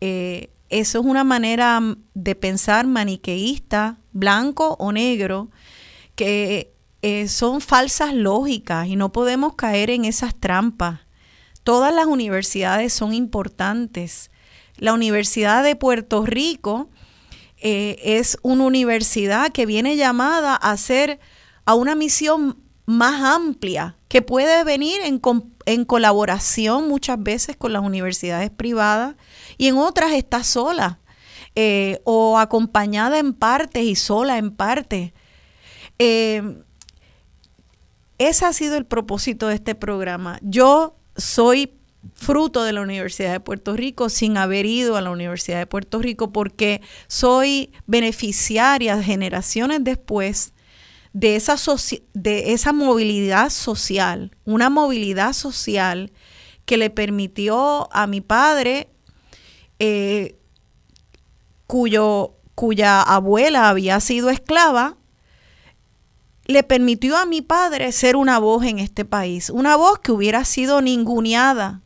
S2: Eh, eso es una manera de pensar maniqueísta, blanco o negro, que eh, son falsas lógicas y no podemos caer en esas trampas. Todas las universidades son importantes. La Universidad de Puerto Rico eh, es una universidad que viene llamada a ser a una misión más amplia, que puede venir en, colaboración muchas veces con las universidades privadas y en otras está sola eh, o acompañada en partes y sola en parte. Eh, ese ha sido el propósito de este programa. Yo soy fruto de la Universidad de Puerto Rico sin haber ido a la Universidad de Puerto Rico porque soy beneficiaria generaciones después de esa, de esa movilidad social, una movilidad social que le permitió a mi padre, eh, cuyo, cuya abuela había sido esclava, le permitió a mi padre ser una voz en este país, una voz que hubiera sido ninguneada,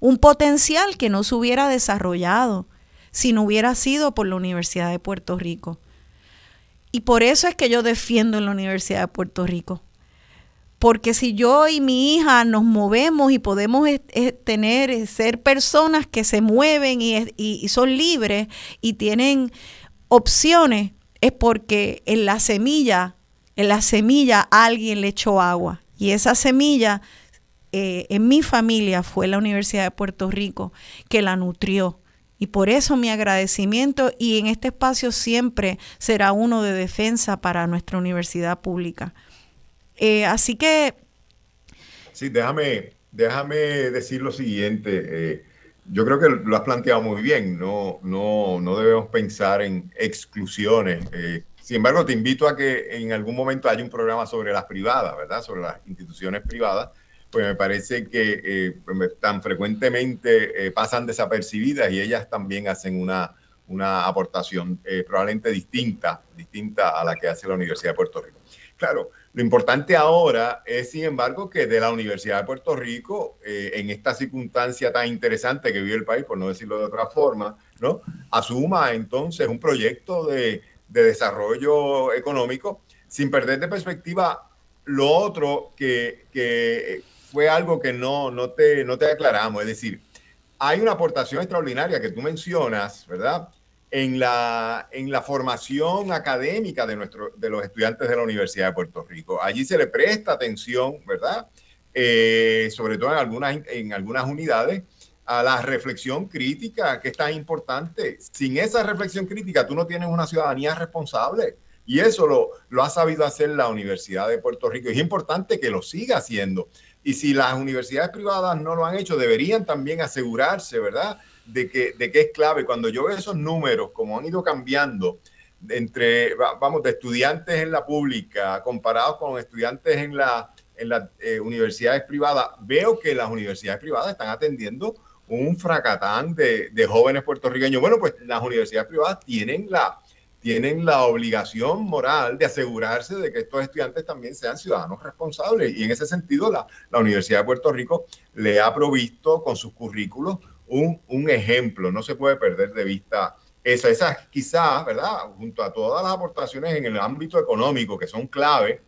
S2: un potencial que no se hubiera desarrollado si no hubiera sido por la Universidad de Puerto Rico. Y por eso es que yo defiendo en la Universidad de Puerto Rico. Porque si yo y mi hija nos movemos y podemos tener, eh, ser personas que se mueven y, son libres y tienen opciones, es porque en la semilla, en la semilla alguien le echó agua. Y esa semilla eh, en mi familia fue la Universidad de Puerto Rico que la nutrió y por eso mi agradecimiento y en este espacio siempre será uno de defensa para nuestra universidad pública. Eh, así que...
S4: Sí, déjame, déjame decir lo siguiente. Eh, yo creo que lo has planteado muy bien. No, no, no debemos pensar en exclusiones. Sin embargo, te invito a que en algún momento haya un programa sobre las privadas, ¿verdad? Sobre las instituciones privadas pues me parece que eh, tan frecuentemente eh, pasan desapercibidas y ellas también hacen una, una aportación eh, probablemente distinta, distinta a la que hace la Universidad de Puerto Rico. Claro, lo importante ahora es, sin embargo, que de la Universidad de Puerto Rico, en esta circunstancia tan interesante que vive el país, por no decirlo de otra forma, ¿no? asuma entonces un proyecto de, de desarrollo económico sin perder de perspectiva lo otro que, que fue algo que no, no, te, no te aclaramos. Es decir, hay una aportación extraordinaria que tú mencionas, ¿verdad? En la, en la formación académica de, nuestro, de los estudiantes de la Universidad de Puerto Rico. Allí se le presta atención, ¿verdad? Eh, sobre todo en algunas, en algunas unidades, a la reflexión crítica, que es tan importante. Sin esa reflexión crítica, tú no tienes una ciudadanía responsable. Y eso lo, lo ha sabido hacer la Universidad de Puerto Rico. Es importante que lo siga haciendo. Y si las universidades privadas no lo han hecho, deberían también asegurarse, ¿verdad? De que, de que es clave. Cuando yo veo esos números, como han ido cambiando entre, vamos, de estudiantes en la pública comparados con estudiantes en, la, en las eh, universidades privadas, veo que las universidades privadas están atendiendo un fracatán de, de jóvenes puertorriqueños. Bueno, pues las universidades privadas tienen la, tienen la obligación moral de asegurarse de que estos estudiantes también sean ciudadanos responsables. Y en ese sentido, la, la Universidad de Puerto Rico le ha provisto con sus currículos un, un ejemplo. No se puede perder de vista eso. Esa quizás, ¿verdad? Junto a todas las aportaciones en el ámbito económico que son clave,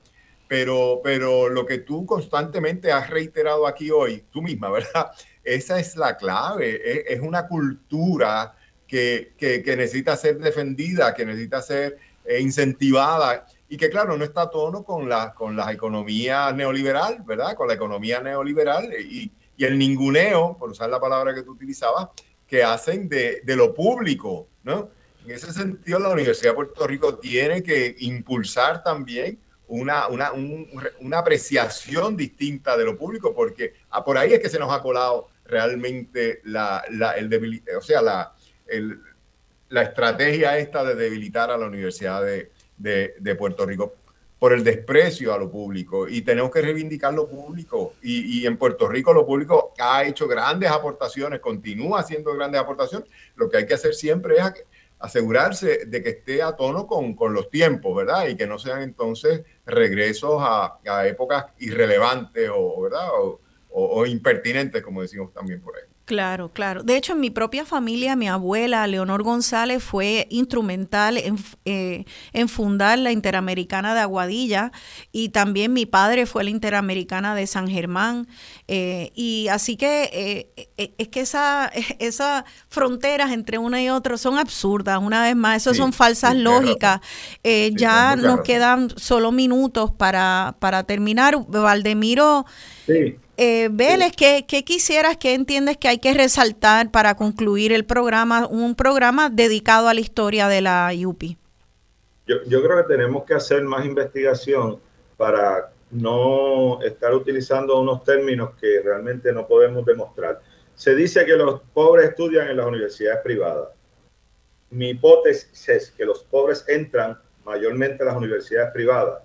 S4: pero, pero lo que tú constantemente has reiterado aquí hoy, tú misma, ¿verdad? Esa es la clave. Es, es una cultura que, que, necesita ser defendida, que necesita ser eh, incentivada y que claro, no está a tono con la, con la economía neoliberal, ¿verdad? Con la economía neoliberal y, y el ninguneo, por usar la palabra que tú utilizabas, que hacen de, de lo público, ¿no? En ese sentido, la Universidad de Puerto Rico tiene que impulsar también una, una, una apreciación distinta de lo público, porque ah, por ahí es que se nos ha colado realmente la, la el debil, o sea, la, la estrategia esta de debilitar a la Universidad de, Puerto Rico por el desprecio a lo público. Y tenemos que reivindicar lo público. Y, en Puerto Rico lo público ha hecho grandes aportaciones, continúa haciendo grandes aportaciones, lo que hay que hacer siempre es asegurarse de que esté a tono con, los tiempos, ¿verdad? Y que no sean entonces regresos a, épocas irrelevantes o, ¿verdad? o impertinentes, como decimos también por ahí.
S2: Claro, claro. De hecho, en mi propia familia, mi abuela, Leonor González, fue instrumental en, eh, en, fundar la Interamericana de Aguadilla y también mi padre fue la Interamericana de San Germán. Eh, y así que eh, es que esa, <laughs> esas fronteras entre una y otra son absurdas. Una vez más, eso son falsas lógicas. ya nos quedan solo minutos para, para terminar. Valdemiro. Sí. Eh, Vélez, ¿qué, quisieras, qué entiendes que hay que resaltar para concluir el programa, un programa dedicado a la historia de la IUPI?
S3: Yo, yo creo que tenemos que hacer más investigación para no estar utilizando unos términos que realmente no podemos demostrar. Se dice que los pobres estudian en las universidades privadas. Mi hipótesis es que los pobres entran mayormente a las universidades privadas,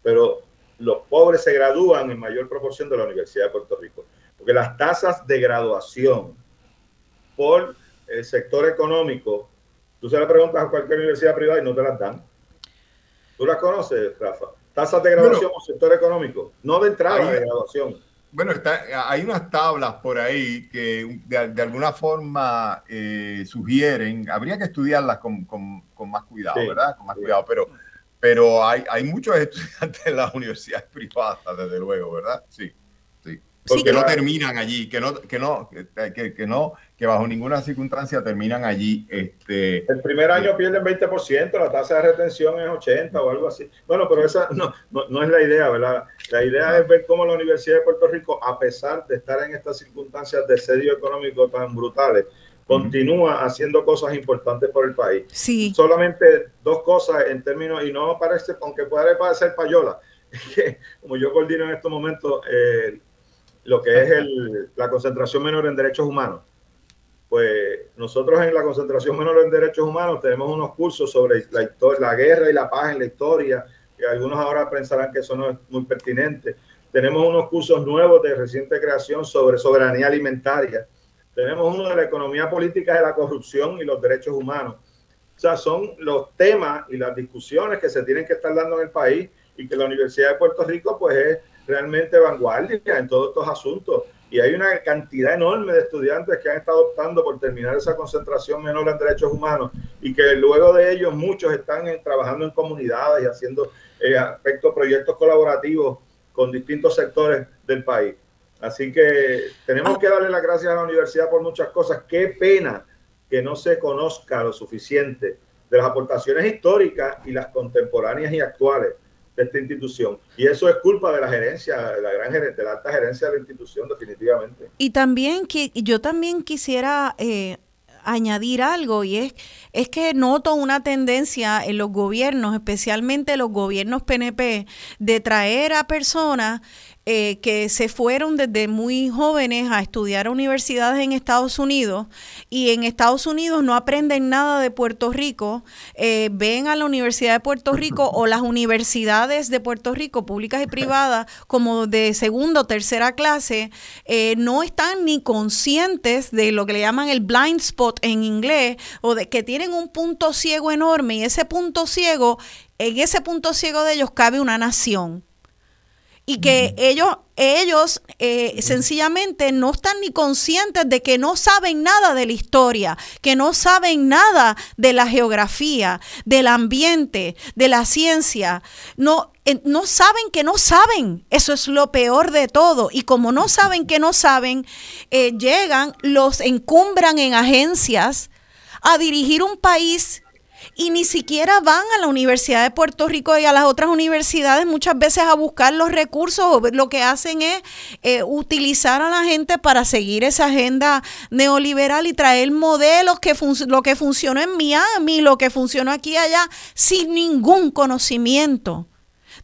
S3: pero los pobres se gradúan en mayor proporción de la Universidad de Puerto Rico. Porque las tasas de graduación por el sector económico, tú se le preguntas a cualquier universidad privada y no te las dan. ¿Tú las conoces, Rafa? Tasas de graduación por sector económico, no de entrada de graduación.
S4: Bueno, está, hay unas tablas por ahí que de, alguna forma eh, sugieren, habría que estudiarlas con, más cuidado, ¿verdad? Con más cuidado, pero pero hay, hay muchos estudiantes en las universidades privadas, desde luego, ¿verdad? Sí, sí. Porque no terminan allí, que no, que no, que, que, no, que bajo ninguna circunstancia terminan allí. Este,
S3: el primer año pierden 20%, la tasa de retención es 80 o algo así. Bueno, pero esa no, no, es la idea, ¿verdad? La idea es ver cómo la Universidad de Puerto Rico, a pesar de estar en estas circunstancias de sedio económico tan brutales, continúa haciendo cosas importantes por el país.
S2: Sí.
S3: Solamente dos cosas en términos, y no parece, aunque puede parecer payola, <laughs> que como yo coordino en estos momentos eh, lo que es el, la concentración menor en derechos humanos, pues nosotros en la concentración menor en derechos humanos tenemos unos cursos sobre la, historia, la guerra y la paz en la historia, que algunos ahora pensarán que eso no es muy pertinente. Tenemos unos cursos nuevos de reciente creación sobre soberanía alimentaria tenemos uno de la economía política de la corrupción y los derechos humanos. O sea, son los temas y las discusiones que se tienen que estar dando en el país y que la Universidad de Puerto Rico pues es realmente vanguardia en todos estos asuntos. Y hay una cantidad enorme de estudiantes que han estado optando por terminar esa concentración menor en derechos humanos y que luego de ellos muchos están trabajando en comunidades y haciendo eh, aspectos, proyectos colaborativos con distintos sectores del país. Así que tenemos ah. que darle las gracias a la universidad por muchas cosas. Qué pena que no se conozca lo suficiente de las aportaciones históricas y las contemporáneas y actuales de esta institución. Y eso es culpa de la gerencia, de la gran de la alta gerencia de la institución, definitivamente.
S2: Y también que yo también quisiera eh, añadir algo y es, es que noto una tendencia en los gobiernos, especialmente los gobiernos PNP, de traer a personas eh, que se fueron desde muy jóvenes a estudiar a universidades en Estados Unidos y en Estados Unidos no aprenden nada de Puerto Rico, eh, ven a la Universidad de Puerto Rico o las universidades de Puerto Rico, públicas y privadas, como de segunda o tercera clase, eh, no están ni conscientes de lo que le llaman el blind spot en inglés o de que tienen un punto ciego enorme y ese punto ciego, en ese punto ciego de ellos cabe una nación y que ellos, ellos eh, sencillamente no están ni conscientes de que no saben nada de la historia, que no saben nada de la geografía, del ambiente, de la ciencia. No, eh, no saben que no saben. Eso es lo peor de todo. Y como no saben que no saben, eh, llegan, los encumbran en agencias a dirigir un país y ni siquiera van a la Universidad de Puerto Rico y a las otras universidades muchas veces a buscar los recursos. Lo que hacen es eh, utilizar a la gente para seguir esa agenda neoliberal y traer modelos que lo que funcionó en Miami, lo que funcionó aquí y allá, sin ningún conocimiento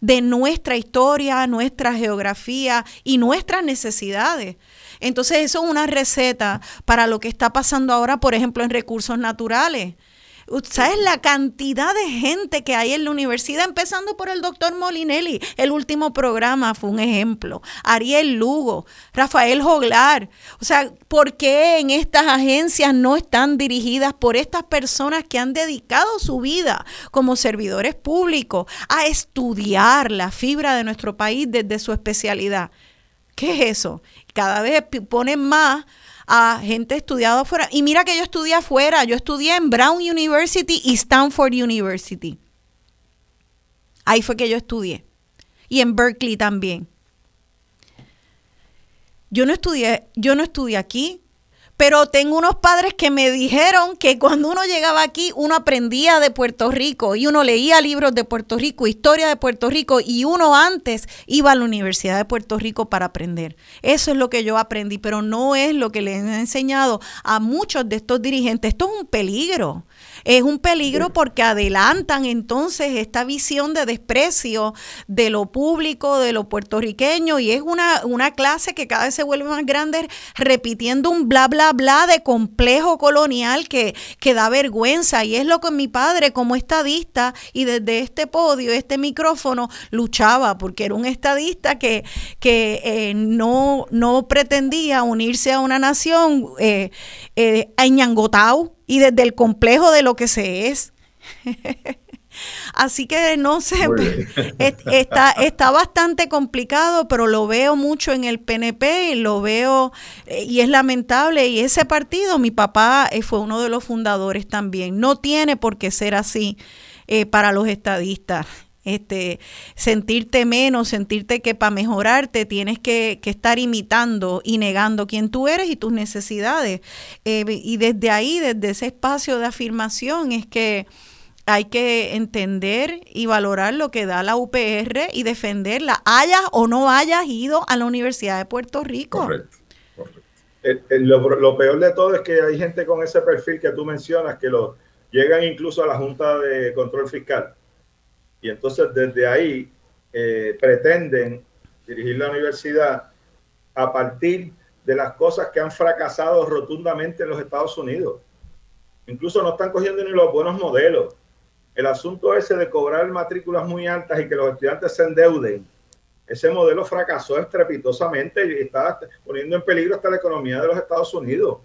S2: de nuestra historia, nuestra geografía y nuestras necesidades. Entonces eso es una receta para lo que está pasando ahora, por ejemplo, en recursos naturales. ¿Sabes la cantidad de gente que hay en la universidad? Empezando por el doctor Molinelli. El último programa fue un ejemplo. Ariel Lugo, Rafael Joglar. O sea, ¿por qué en estas agencias no están dirigidas por estas personas que han dedicado su vida como servidores públicos a estudiar la fibra de nuestro país desde su especialidad? ¿Qué es eso? Cada vez ponen más a gente estudiada afuera. Y mira que yo estudié afuera, yo estudié en Brown University y Stanford University. Ahí fue que yo estudié. Y en Berkeley también. Yo no estudié, yo no estudié aquí, pero tengo unos padres que me dijeron que cuando uno llegaba aquí, uno aprendía de Puerto Rico y uno leía libros de Puerto Rico, historia de Puerto Rico, y uno antes iba a la Universidad de Puerto Rico para aprender. Eso es lo que yo aprendí, pero no es lo que le han enseñado a muchos de estos dirigentes. Esto es un peligro es un peligro porque adelantan entonces esta visión de desprecio de lo público, de lo puertorriqueño, y es una, una clase que cada vez se vuelve más grande repitiendo un bla, bla, bla de complejo colonial que, que da vergüenza. Y es lo que mi padre como estadista y desde este podio, este micrófono, luchaba, porque era un estadista que, que eh, no, no pretendía unirse a una nación eh, eh, y desde el complejo de lo que se es. <laughs> Así que no sé, <laughs> está, está bastante complicado, pero lo veo mucho en el PNP, lo veo eh, y es lamentable. Y ese partido, mi papá eh, fue uno de los fundadores también. No tiene por qué ser así eh, para los estadistas este, sentirte menos, sentirte que para mejorarte tienes que, estar imitando y negando quién tú eres y tus necesidades. Eh, y desde ahí, desde ese espacio de afirmación, es que hay que entender y valorar lo que da la UPR y defenderla, hayas o no hayas ido a la Universidad de Puerto Rico.
S3: Correcto. lo, lo, peor de todo es que hay gente con ese perfil que tú mencionas que lo llegan incluso a la Junta de Control Fiscal y entonces desde ahí eh, pretenden dirigir la universidad a partir de las cosas que han fracasado rotundamente en los Estados Unidos. Incluso no están cogiendo ni los buenos modelos. El asunto ese de cobrar matrículas muy altas y que los estudiantes se endeuden, ese modelo fracasó estrepitosamente y está poniendo en peligro hasta la economía de los Estados Unidos.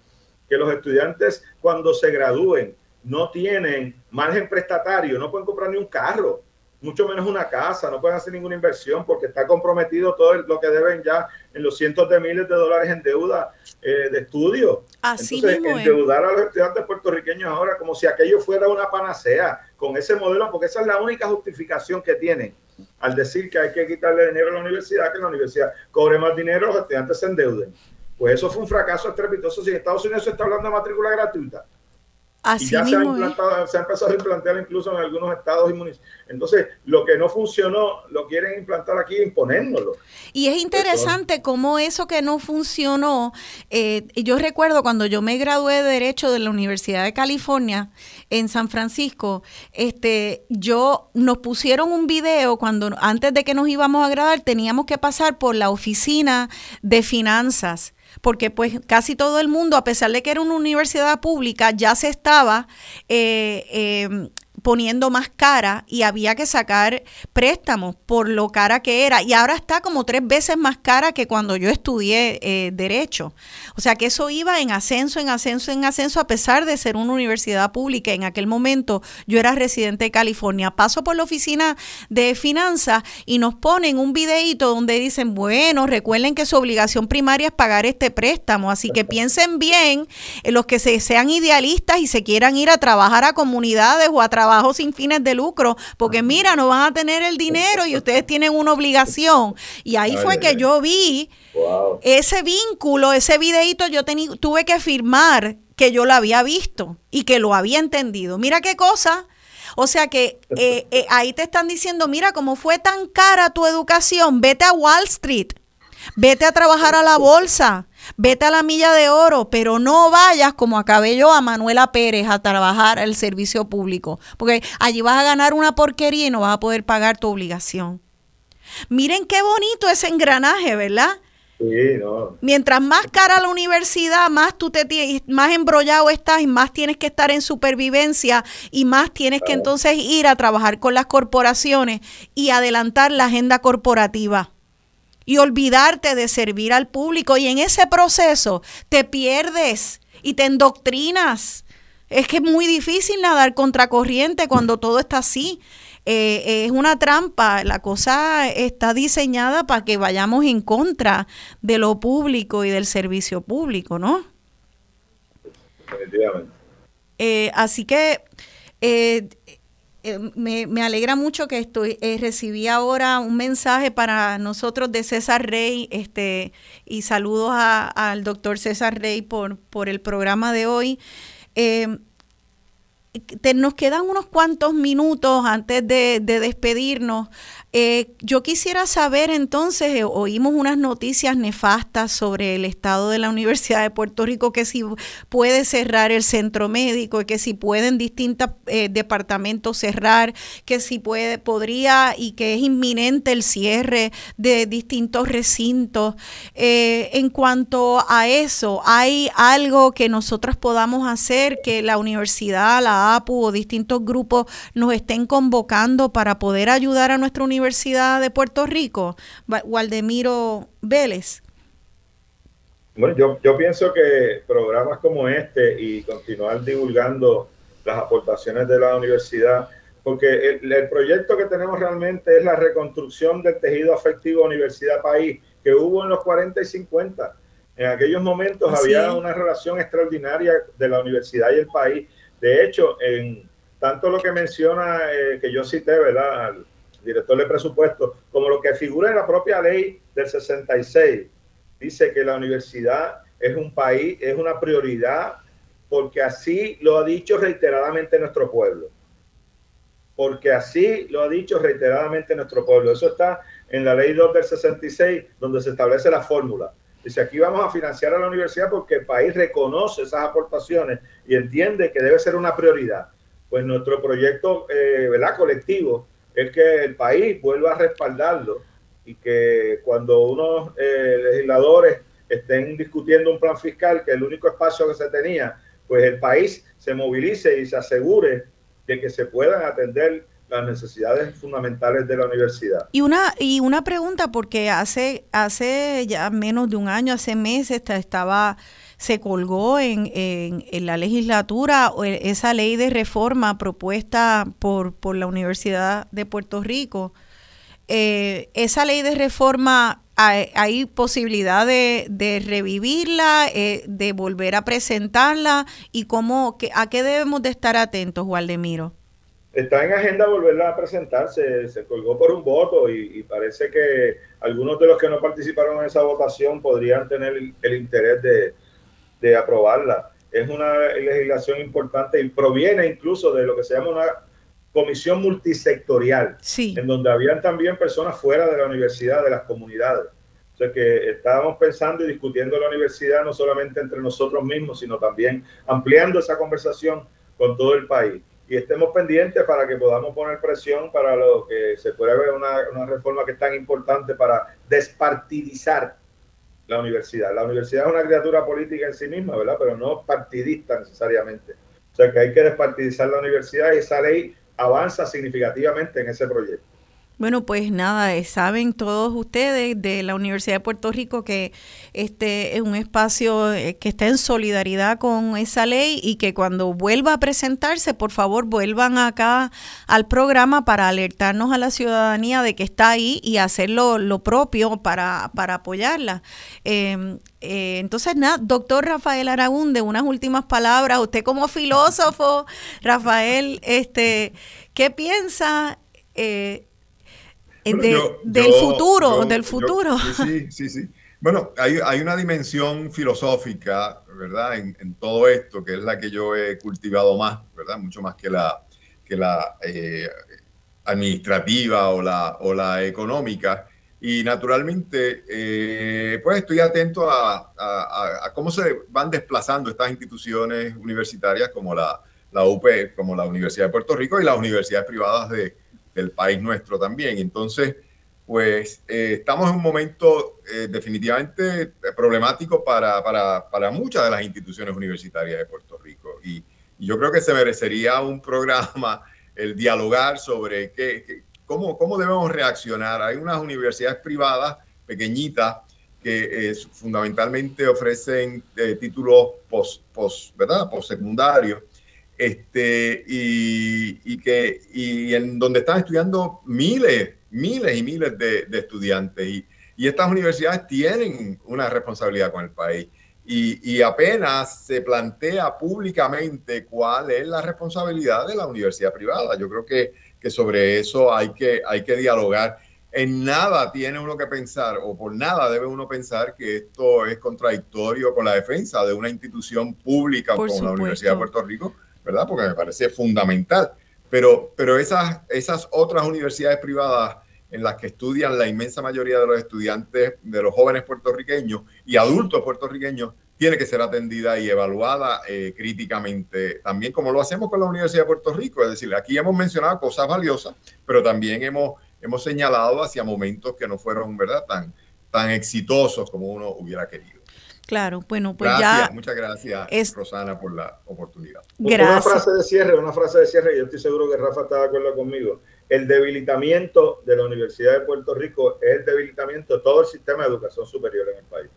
S3: Que los estudiantes cuando se gradúen no tienen margen prestatario, no pueden comprar ni un carro mucho menos una casa, no pueden hacer ninguna inversión porque está comprometido todo lo que deben ya en los cientos de miles de dólares en deuda eh, de estudio.
S2: Así
S3: Entonces,
S2: mismo
S3: endeudar a los estudiantes puertorriqueños ahora como si aquello fuera una panacea con ese modelo, porque esa es la única justificación que tienen al decir que hay que quitarle dinero a la universidad, que la universidad cobre más dinero, los estudiantes se endeuden. Pues eso fue un fracaso estrepitoso. Si en Estados Unidos se está hablando de matrícula gratuita,
S2: Así
S3: y ya se ha, implantado, se ha empezado a implantar incluso en algunos estados y municipios. Entonces, lo que no funcionó, lo quieren implantar aquí e imponérnoslo.
S2: Y es interesante cómo eso que no funcionó, eh, yo recuerdo cuando yo me gradué de Derecho de la Universidad de California en San Francisco, este, yo nos pusieron un video cuando antes de que nos íbamos a graduar teníamos que pasar por la oficina de finanzas porque pues casi todo el mundo, a pesar de que era una universidad pública, ya se estaba eh, eh, poniendo más cara y había que sacar préstamos por lo cara que era. Y ahora está como tres veces más cara que cuando yo estudié eh, derecho. O sea que eso iba en ascenso, en ascenso, en ascenso, a pesar de ser una universidad pública. En aquel momento yo era residente de California. Paso por la oficina de finanzas y nos ponen un videíto donde dicen, bueno, recuerden que su obligación primaria es pagar este préstamo. Así que piensen bien en los que se, sean idealistas y se quieran ir a trabajar a comunidades o a trabajar trabajo sin fines de lucro, porque mira, no van a tener el dinero y ustedes tienen una obligación. Y ahí fue que yo vi ese vínculo, ese videito, yo tuve que firmar que yo lo había visto y que lo había entendido. Mira qué cosa. O sea que eh, <laughs> eh, ahí te están diciendo, mira, como fue tan cara tu educación, vete a Wall Street, vete a trabajar a la bolsa, Vete a la milla de oro, pero no vayas como acabé yo a Manuela Pérez a trabajar el servicio público, porque allí vas a ganar una porquería y no vas a poder pagar tu obligación. Miren qué bonito ese engranaje, ¿verdad?
S3: Sí, no.
S2: Mientras más cara la universidad, más tú te más embrollado estás y más tienes que estar en supervivencia y más tienes que entonces ir a trabajar con las corporaciones y adelantar la agenda corporativa y olvidarte de servir al público. Y en ese proceso te pierdes y te endoctrinas. Es que es muy difícil nadar contracorriente cuando todo está así. Eh, es una trampa, la cosa está diseñada para que vayamos en contra de lo público y del servicio público, ¿no?
S3: Definitivamente.
S2: Eh, así que eh, eh, me, alegra mucho que estoy recibí ahora un mensaje para nosotros de César Rey este y saludos al doctor César Rey por, por el programa de hoy nos quedan unos cuantos minutos antes de despedirnos. Eh, yo quisiera saber entonces, eh, oímos unas noticias nefastas sobre el estado de la <laughs> Universidad de Puerto Rico, que si puede cerrar el centro médico, que si pueden distintos eh, departamentos cerrar, que si puede, podría y que es inminente el cierre de distintos recintos. en cuanto a eso, ¿hay algo que nosotros podamos hacer que la universidad, la APU o distintos grupos nos estén convocando para poder ayudar a nuestra universidad? Universidad de Puerto Rico, Waldemiro Vélez?
S3: Bueno, yo, yo pienso que programas como este y continuar divulgando las aportaciones de la universidad, porque el, proyecto que tenemos realmente es la reconstrucción del tejido afectivo universidad-país que hubo en los 40 y 50. En aquellos momentos había una relación extraordinaria de la universidad y el país. De hecho, en tanto lo que menciona, eh, que yo cité, ¿verdad? Director de presupuesto, como lo que figura en la propia ley del 66, dice que la universidad es un país, es una prioridad, porque así lo ha dicho reiteradamente nuestro pueblo. Porque así lo ha dicho reiteradamente nuestro pueblo. Eso está en la ley 2 del 66, donde se establece la fórmula. Dice, aquí vamos a financiar a la universidad porque el país reconoce esas aportaciones y entiende que debe ser una prioridad. Pues nuestro proyecto, eh, ¿verdad? Colectivo es que el país vuelva a respaldarlo y que cuando unos eh, legisladores estén discutiendo un plan fiscal, que el único espacio que se tenía, pues el país se movilice y se asegure de que se puedan atender las necesidades fundamentales de la universidad.
S2: Y una y una pregunta porque hace hace ya menos de un año, hace meses estaba se colgó en, en, la legislatura esa ley de reforma propuesta por, por la Universidad de Puerto Rico. Eh, esa ley de reforma hay, posibilidad de, de revivirla, eh, de volver a presentarla y cómo, que, a qué debemos de estar atentos, Waldemiro.
S3: Está en agenda volverla a presentarse, se colgó por un voto y, parece que algunos de los que no participaron en esa votación podrían tener el interés de, de aprobarla. Es una legislación importante y proviene incluso de lo que se llama una comisión multisectorial, en donde habían también personas fuera de la universidad, de las comunidades. O sea que estábamos pensando y discutiendo la universidad no solamente entre nosotros mismos, sino también ampliando esa conversación con todo el país. Y estemos pendientes para que podamos poner presión para lo que se puede ver una, una reforma que es tan importante para despartidizar la universidad. La universidad es una criatura política en sí misma, ¿verdad? Pero no partidista necesariamente. O sea que hay que despartidizar la universidad y esa ley avanza significativamente en ese proyecto.
S2: Bueno, pues nada, eh, saben todos ustedes de la Universidad de Puerto Rico que este es un espacio eh, que está en solidaridad con esa ley y que cuando vuelva a presentarse, por favor, vuelvan acá al programa para alertarnos a la ciudadanía de que está ahí y hacer lo, propio para, para apoyarla. Em, eh, entonces, nada, doctor Rafael Aragún, de unas últimas palabras, usted como filósofo, Rafael, este, ¿qué piensa? Del futuro, del futuro.
S4: sí, sí, sí. Bueno, hay, hay, una dimensión filosófica, ¿verdad? En, todo esto, que es la que yo he cultivado más, ¿verdad? Mucho más que la, que la eh, administrativa o la, o la económica. Y naturalmente, eh, pues estoy atento a, a, cómo se van desplazando estas instituciones universitarias como la, la UP, como la Universidad de Puerto Rico y las universidades privadas de, del país nuestro también. Entonces, pues eh, estamos en un momento eh, definitivamente problemático para, para, para, muchas de las instituciones universitarias de Puerto Rico. Y, yo creo que se merecería un programa el dialogar sobre qué, cómo, cómo debemos reaccionar. Hay unas universidades privadas pequeñitas que eh, fundamentalmente ofrecen títulos post, post, ¿verdad? postsecundarios este, y, que, y en donde están estudiando miles, miles y miles de, estudiantes. Y, y, estas universidades tienen una responsabilidad con el país. y, apenas se plantea públicamente cuál es la responsabilidad de la universidad privada. Yo creo que, que sobre eso hay que, hay que dialogar. En nada tiene uno que pensar, o por nada debe uno pensar que esto es contradictorio con la defensa de una institución pública como la Universidad de Puerto Rico, Porque me parece fundamental. Pero, pero esas, esas otras universidades privadas en las que estudian la inmensa mayoría de los estudiantes, de los jóvenes puertorriqueños y adultos puertorriqueños, tiene que ser atendida y evaluada eh, críticamente, también como lo hacemos con la Universidad de Puerto Rico. Es decir, aquí hemos mencionado cosas valiosas, pero también hemos, hemos señalado hacia momentos que no fueron ¿verdad? Tan, tan exitosos como uno hubiera querido.
S2: Claro, bueno, pues
S4: gracias, Muchas gracias, Rosana, por la oportunidad.
S3: Gracias. Una frase de cierre, una frase de cierre, yo estoy seguro que Rafa está de acuerdo conmigo el debilitamiento de la Universidad de Puerto Rico es el debilitamiento de todo el sistema de educación superior en el país.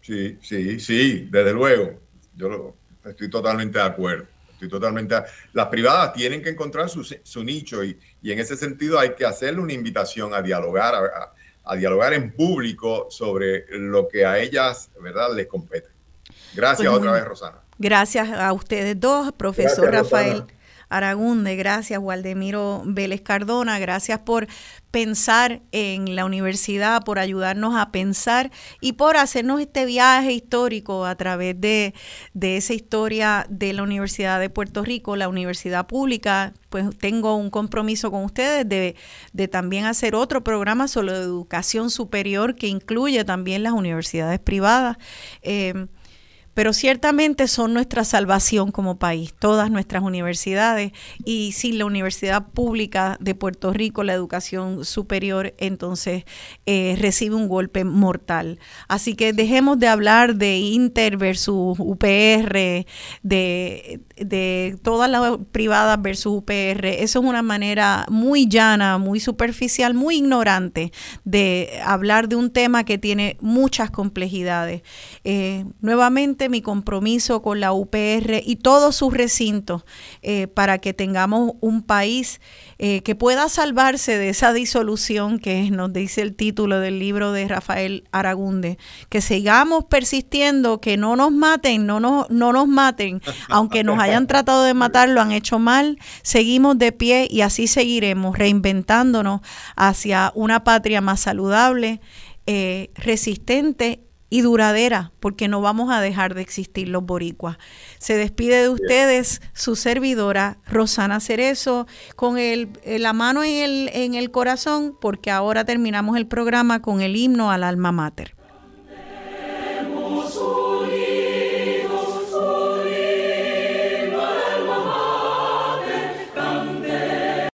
S4: Sí, sí, sí, desde luego. Yo estoy totalmente de acuerdo. Estoy totalmente. Las privadas tienen que encontrar su, nicho y, en ese sentido hay que hacerle una invitación a dialogar, a, dialogar en público sobre lo que a ellas, ¿verdad?, les compete. Gracias pues otra vez, Rosana.
S2: Gracias a ustedes dos, profesor Rafael. Aragunde, gracias Waldemiro Vélez Cardona, gracias por pensar en la universidad, por ayudarnos a pensar y por hacernos este viaje histórico a través de, esa historia de la Universidad de Puerto Rico, la universidad pública. Pues tengo un compromiso con ustedes de, de también hacer otro programa sobre educación superior que incluye también las universidades privadas. Eh, pero ciertamente son nuestra salvación como país, todas nuestras universidades, y sin la Universidad Pública de Puerto Rico, la educación superior, entonces eh, recibe un golpe mortal. Así que dejemos de hablar de Inter versus UPR, de, de todas las privadas versus UPR. Eso es una manera muy llana, muy superficial, muy ignorante de hablar de un tema que tiene muchas complejidades. Eh, nuevamente, mi compromiso con la UPR y todos sus recintos eh, para que tengamos un país eh, que pueda salvarse de esa disolución que nos dice el título del libro de Rafael Aragunde, que sigamos persistiendo, que no nos maten, no nos, no nos maten, <laughs> aunque nos hayan tratado de matar, lo han hecho mal, seguimos de pie y así seguiremos reinventándonos hacia una patria más saludable, eh, resistente y duradera, porque no vamos a dejar de existir los boricuas. Se despide de ustedes su servidora Rosana Cerezo con el, la mano en el, en el corazón, porque ahora terminamos el programa con el himno al alma mater.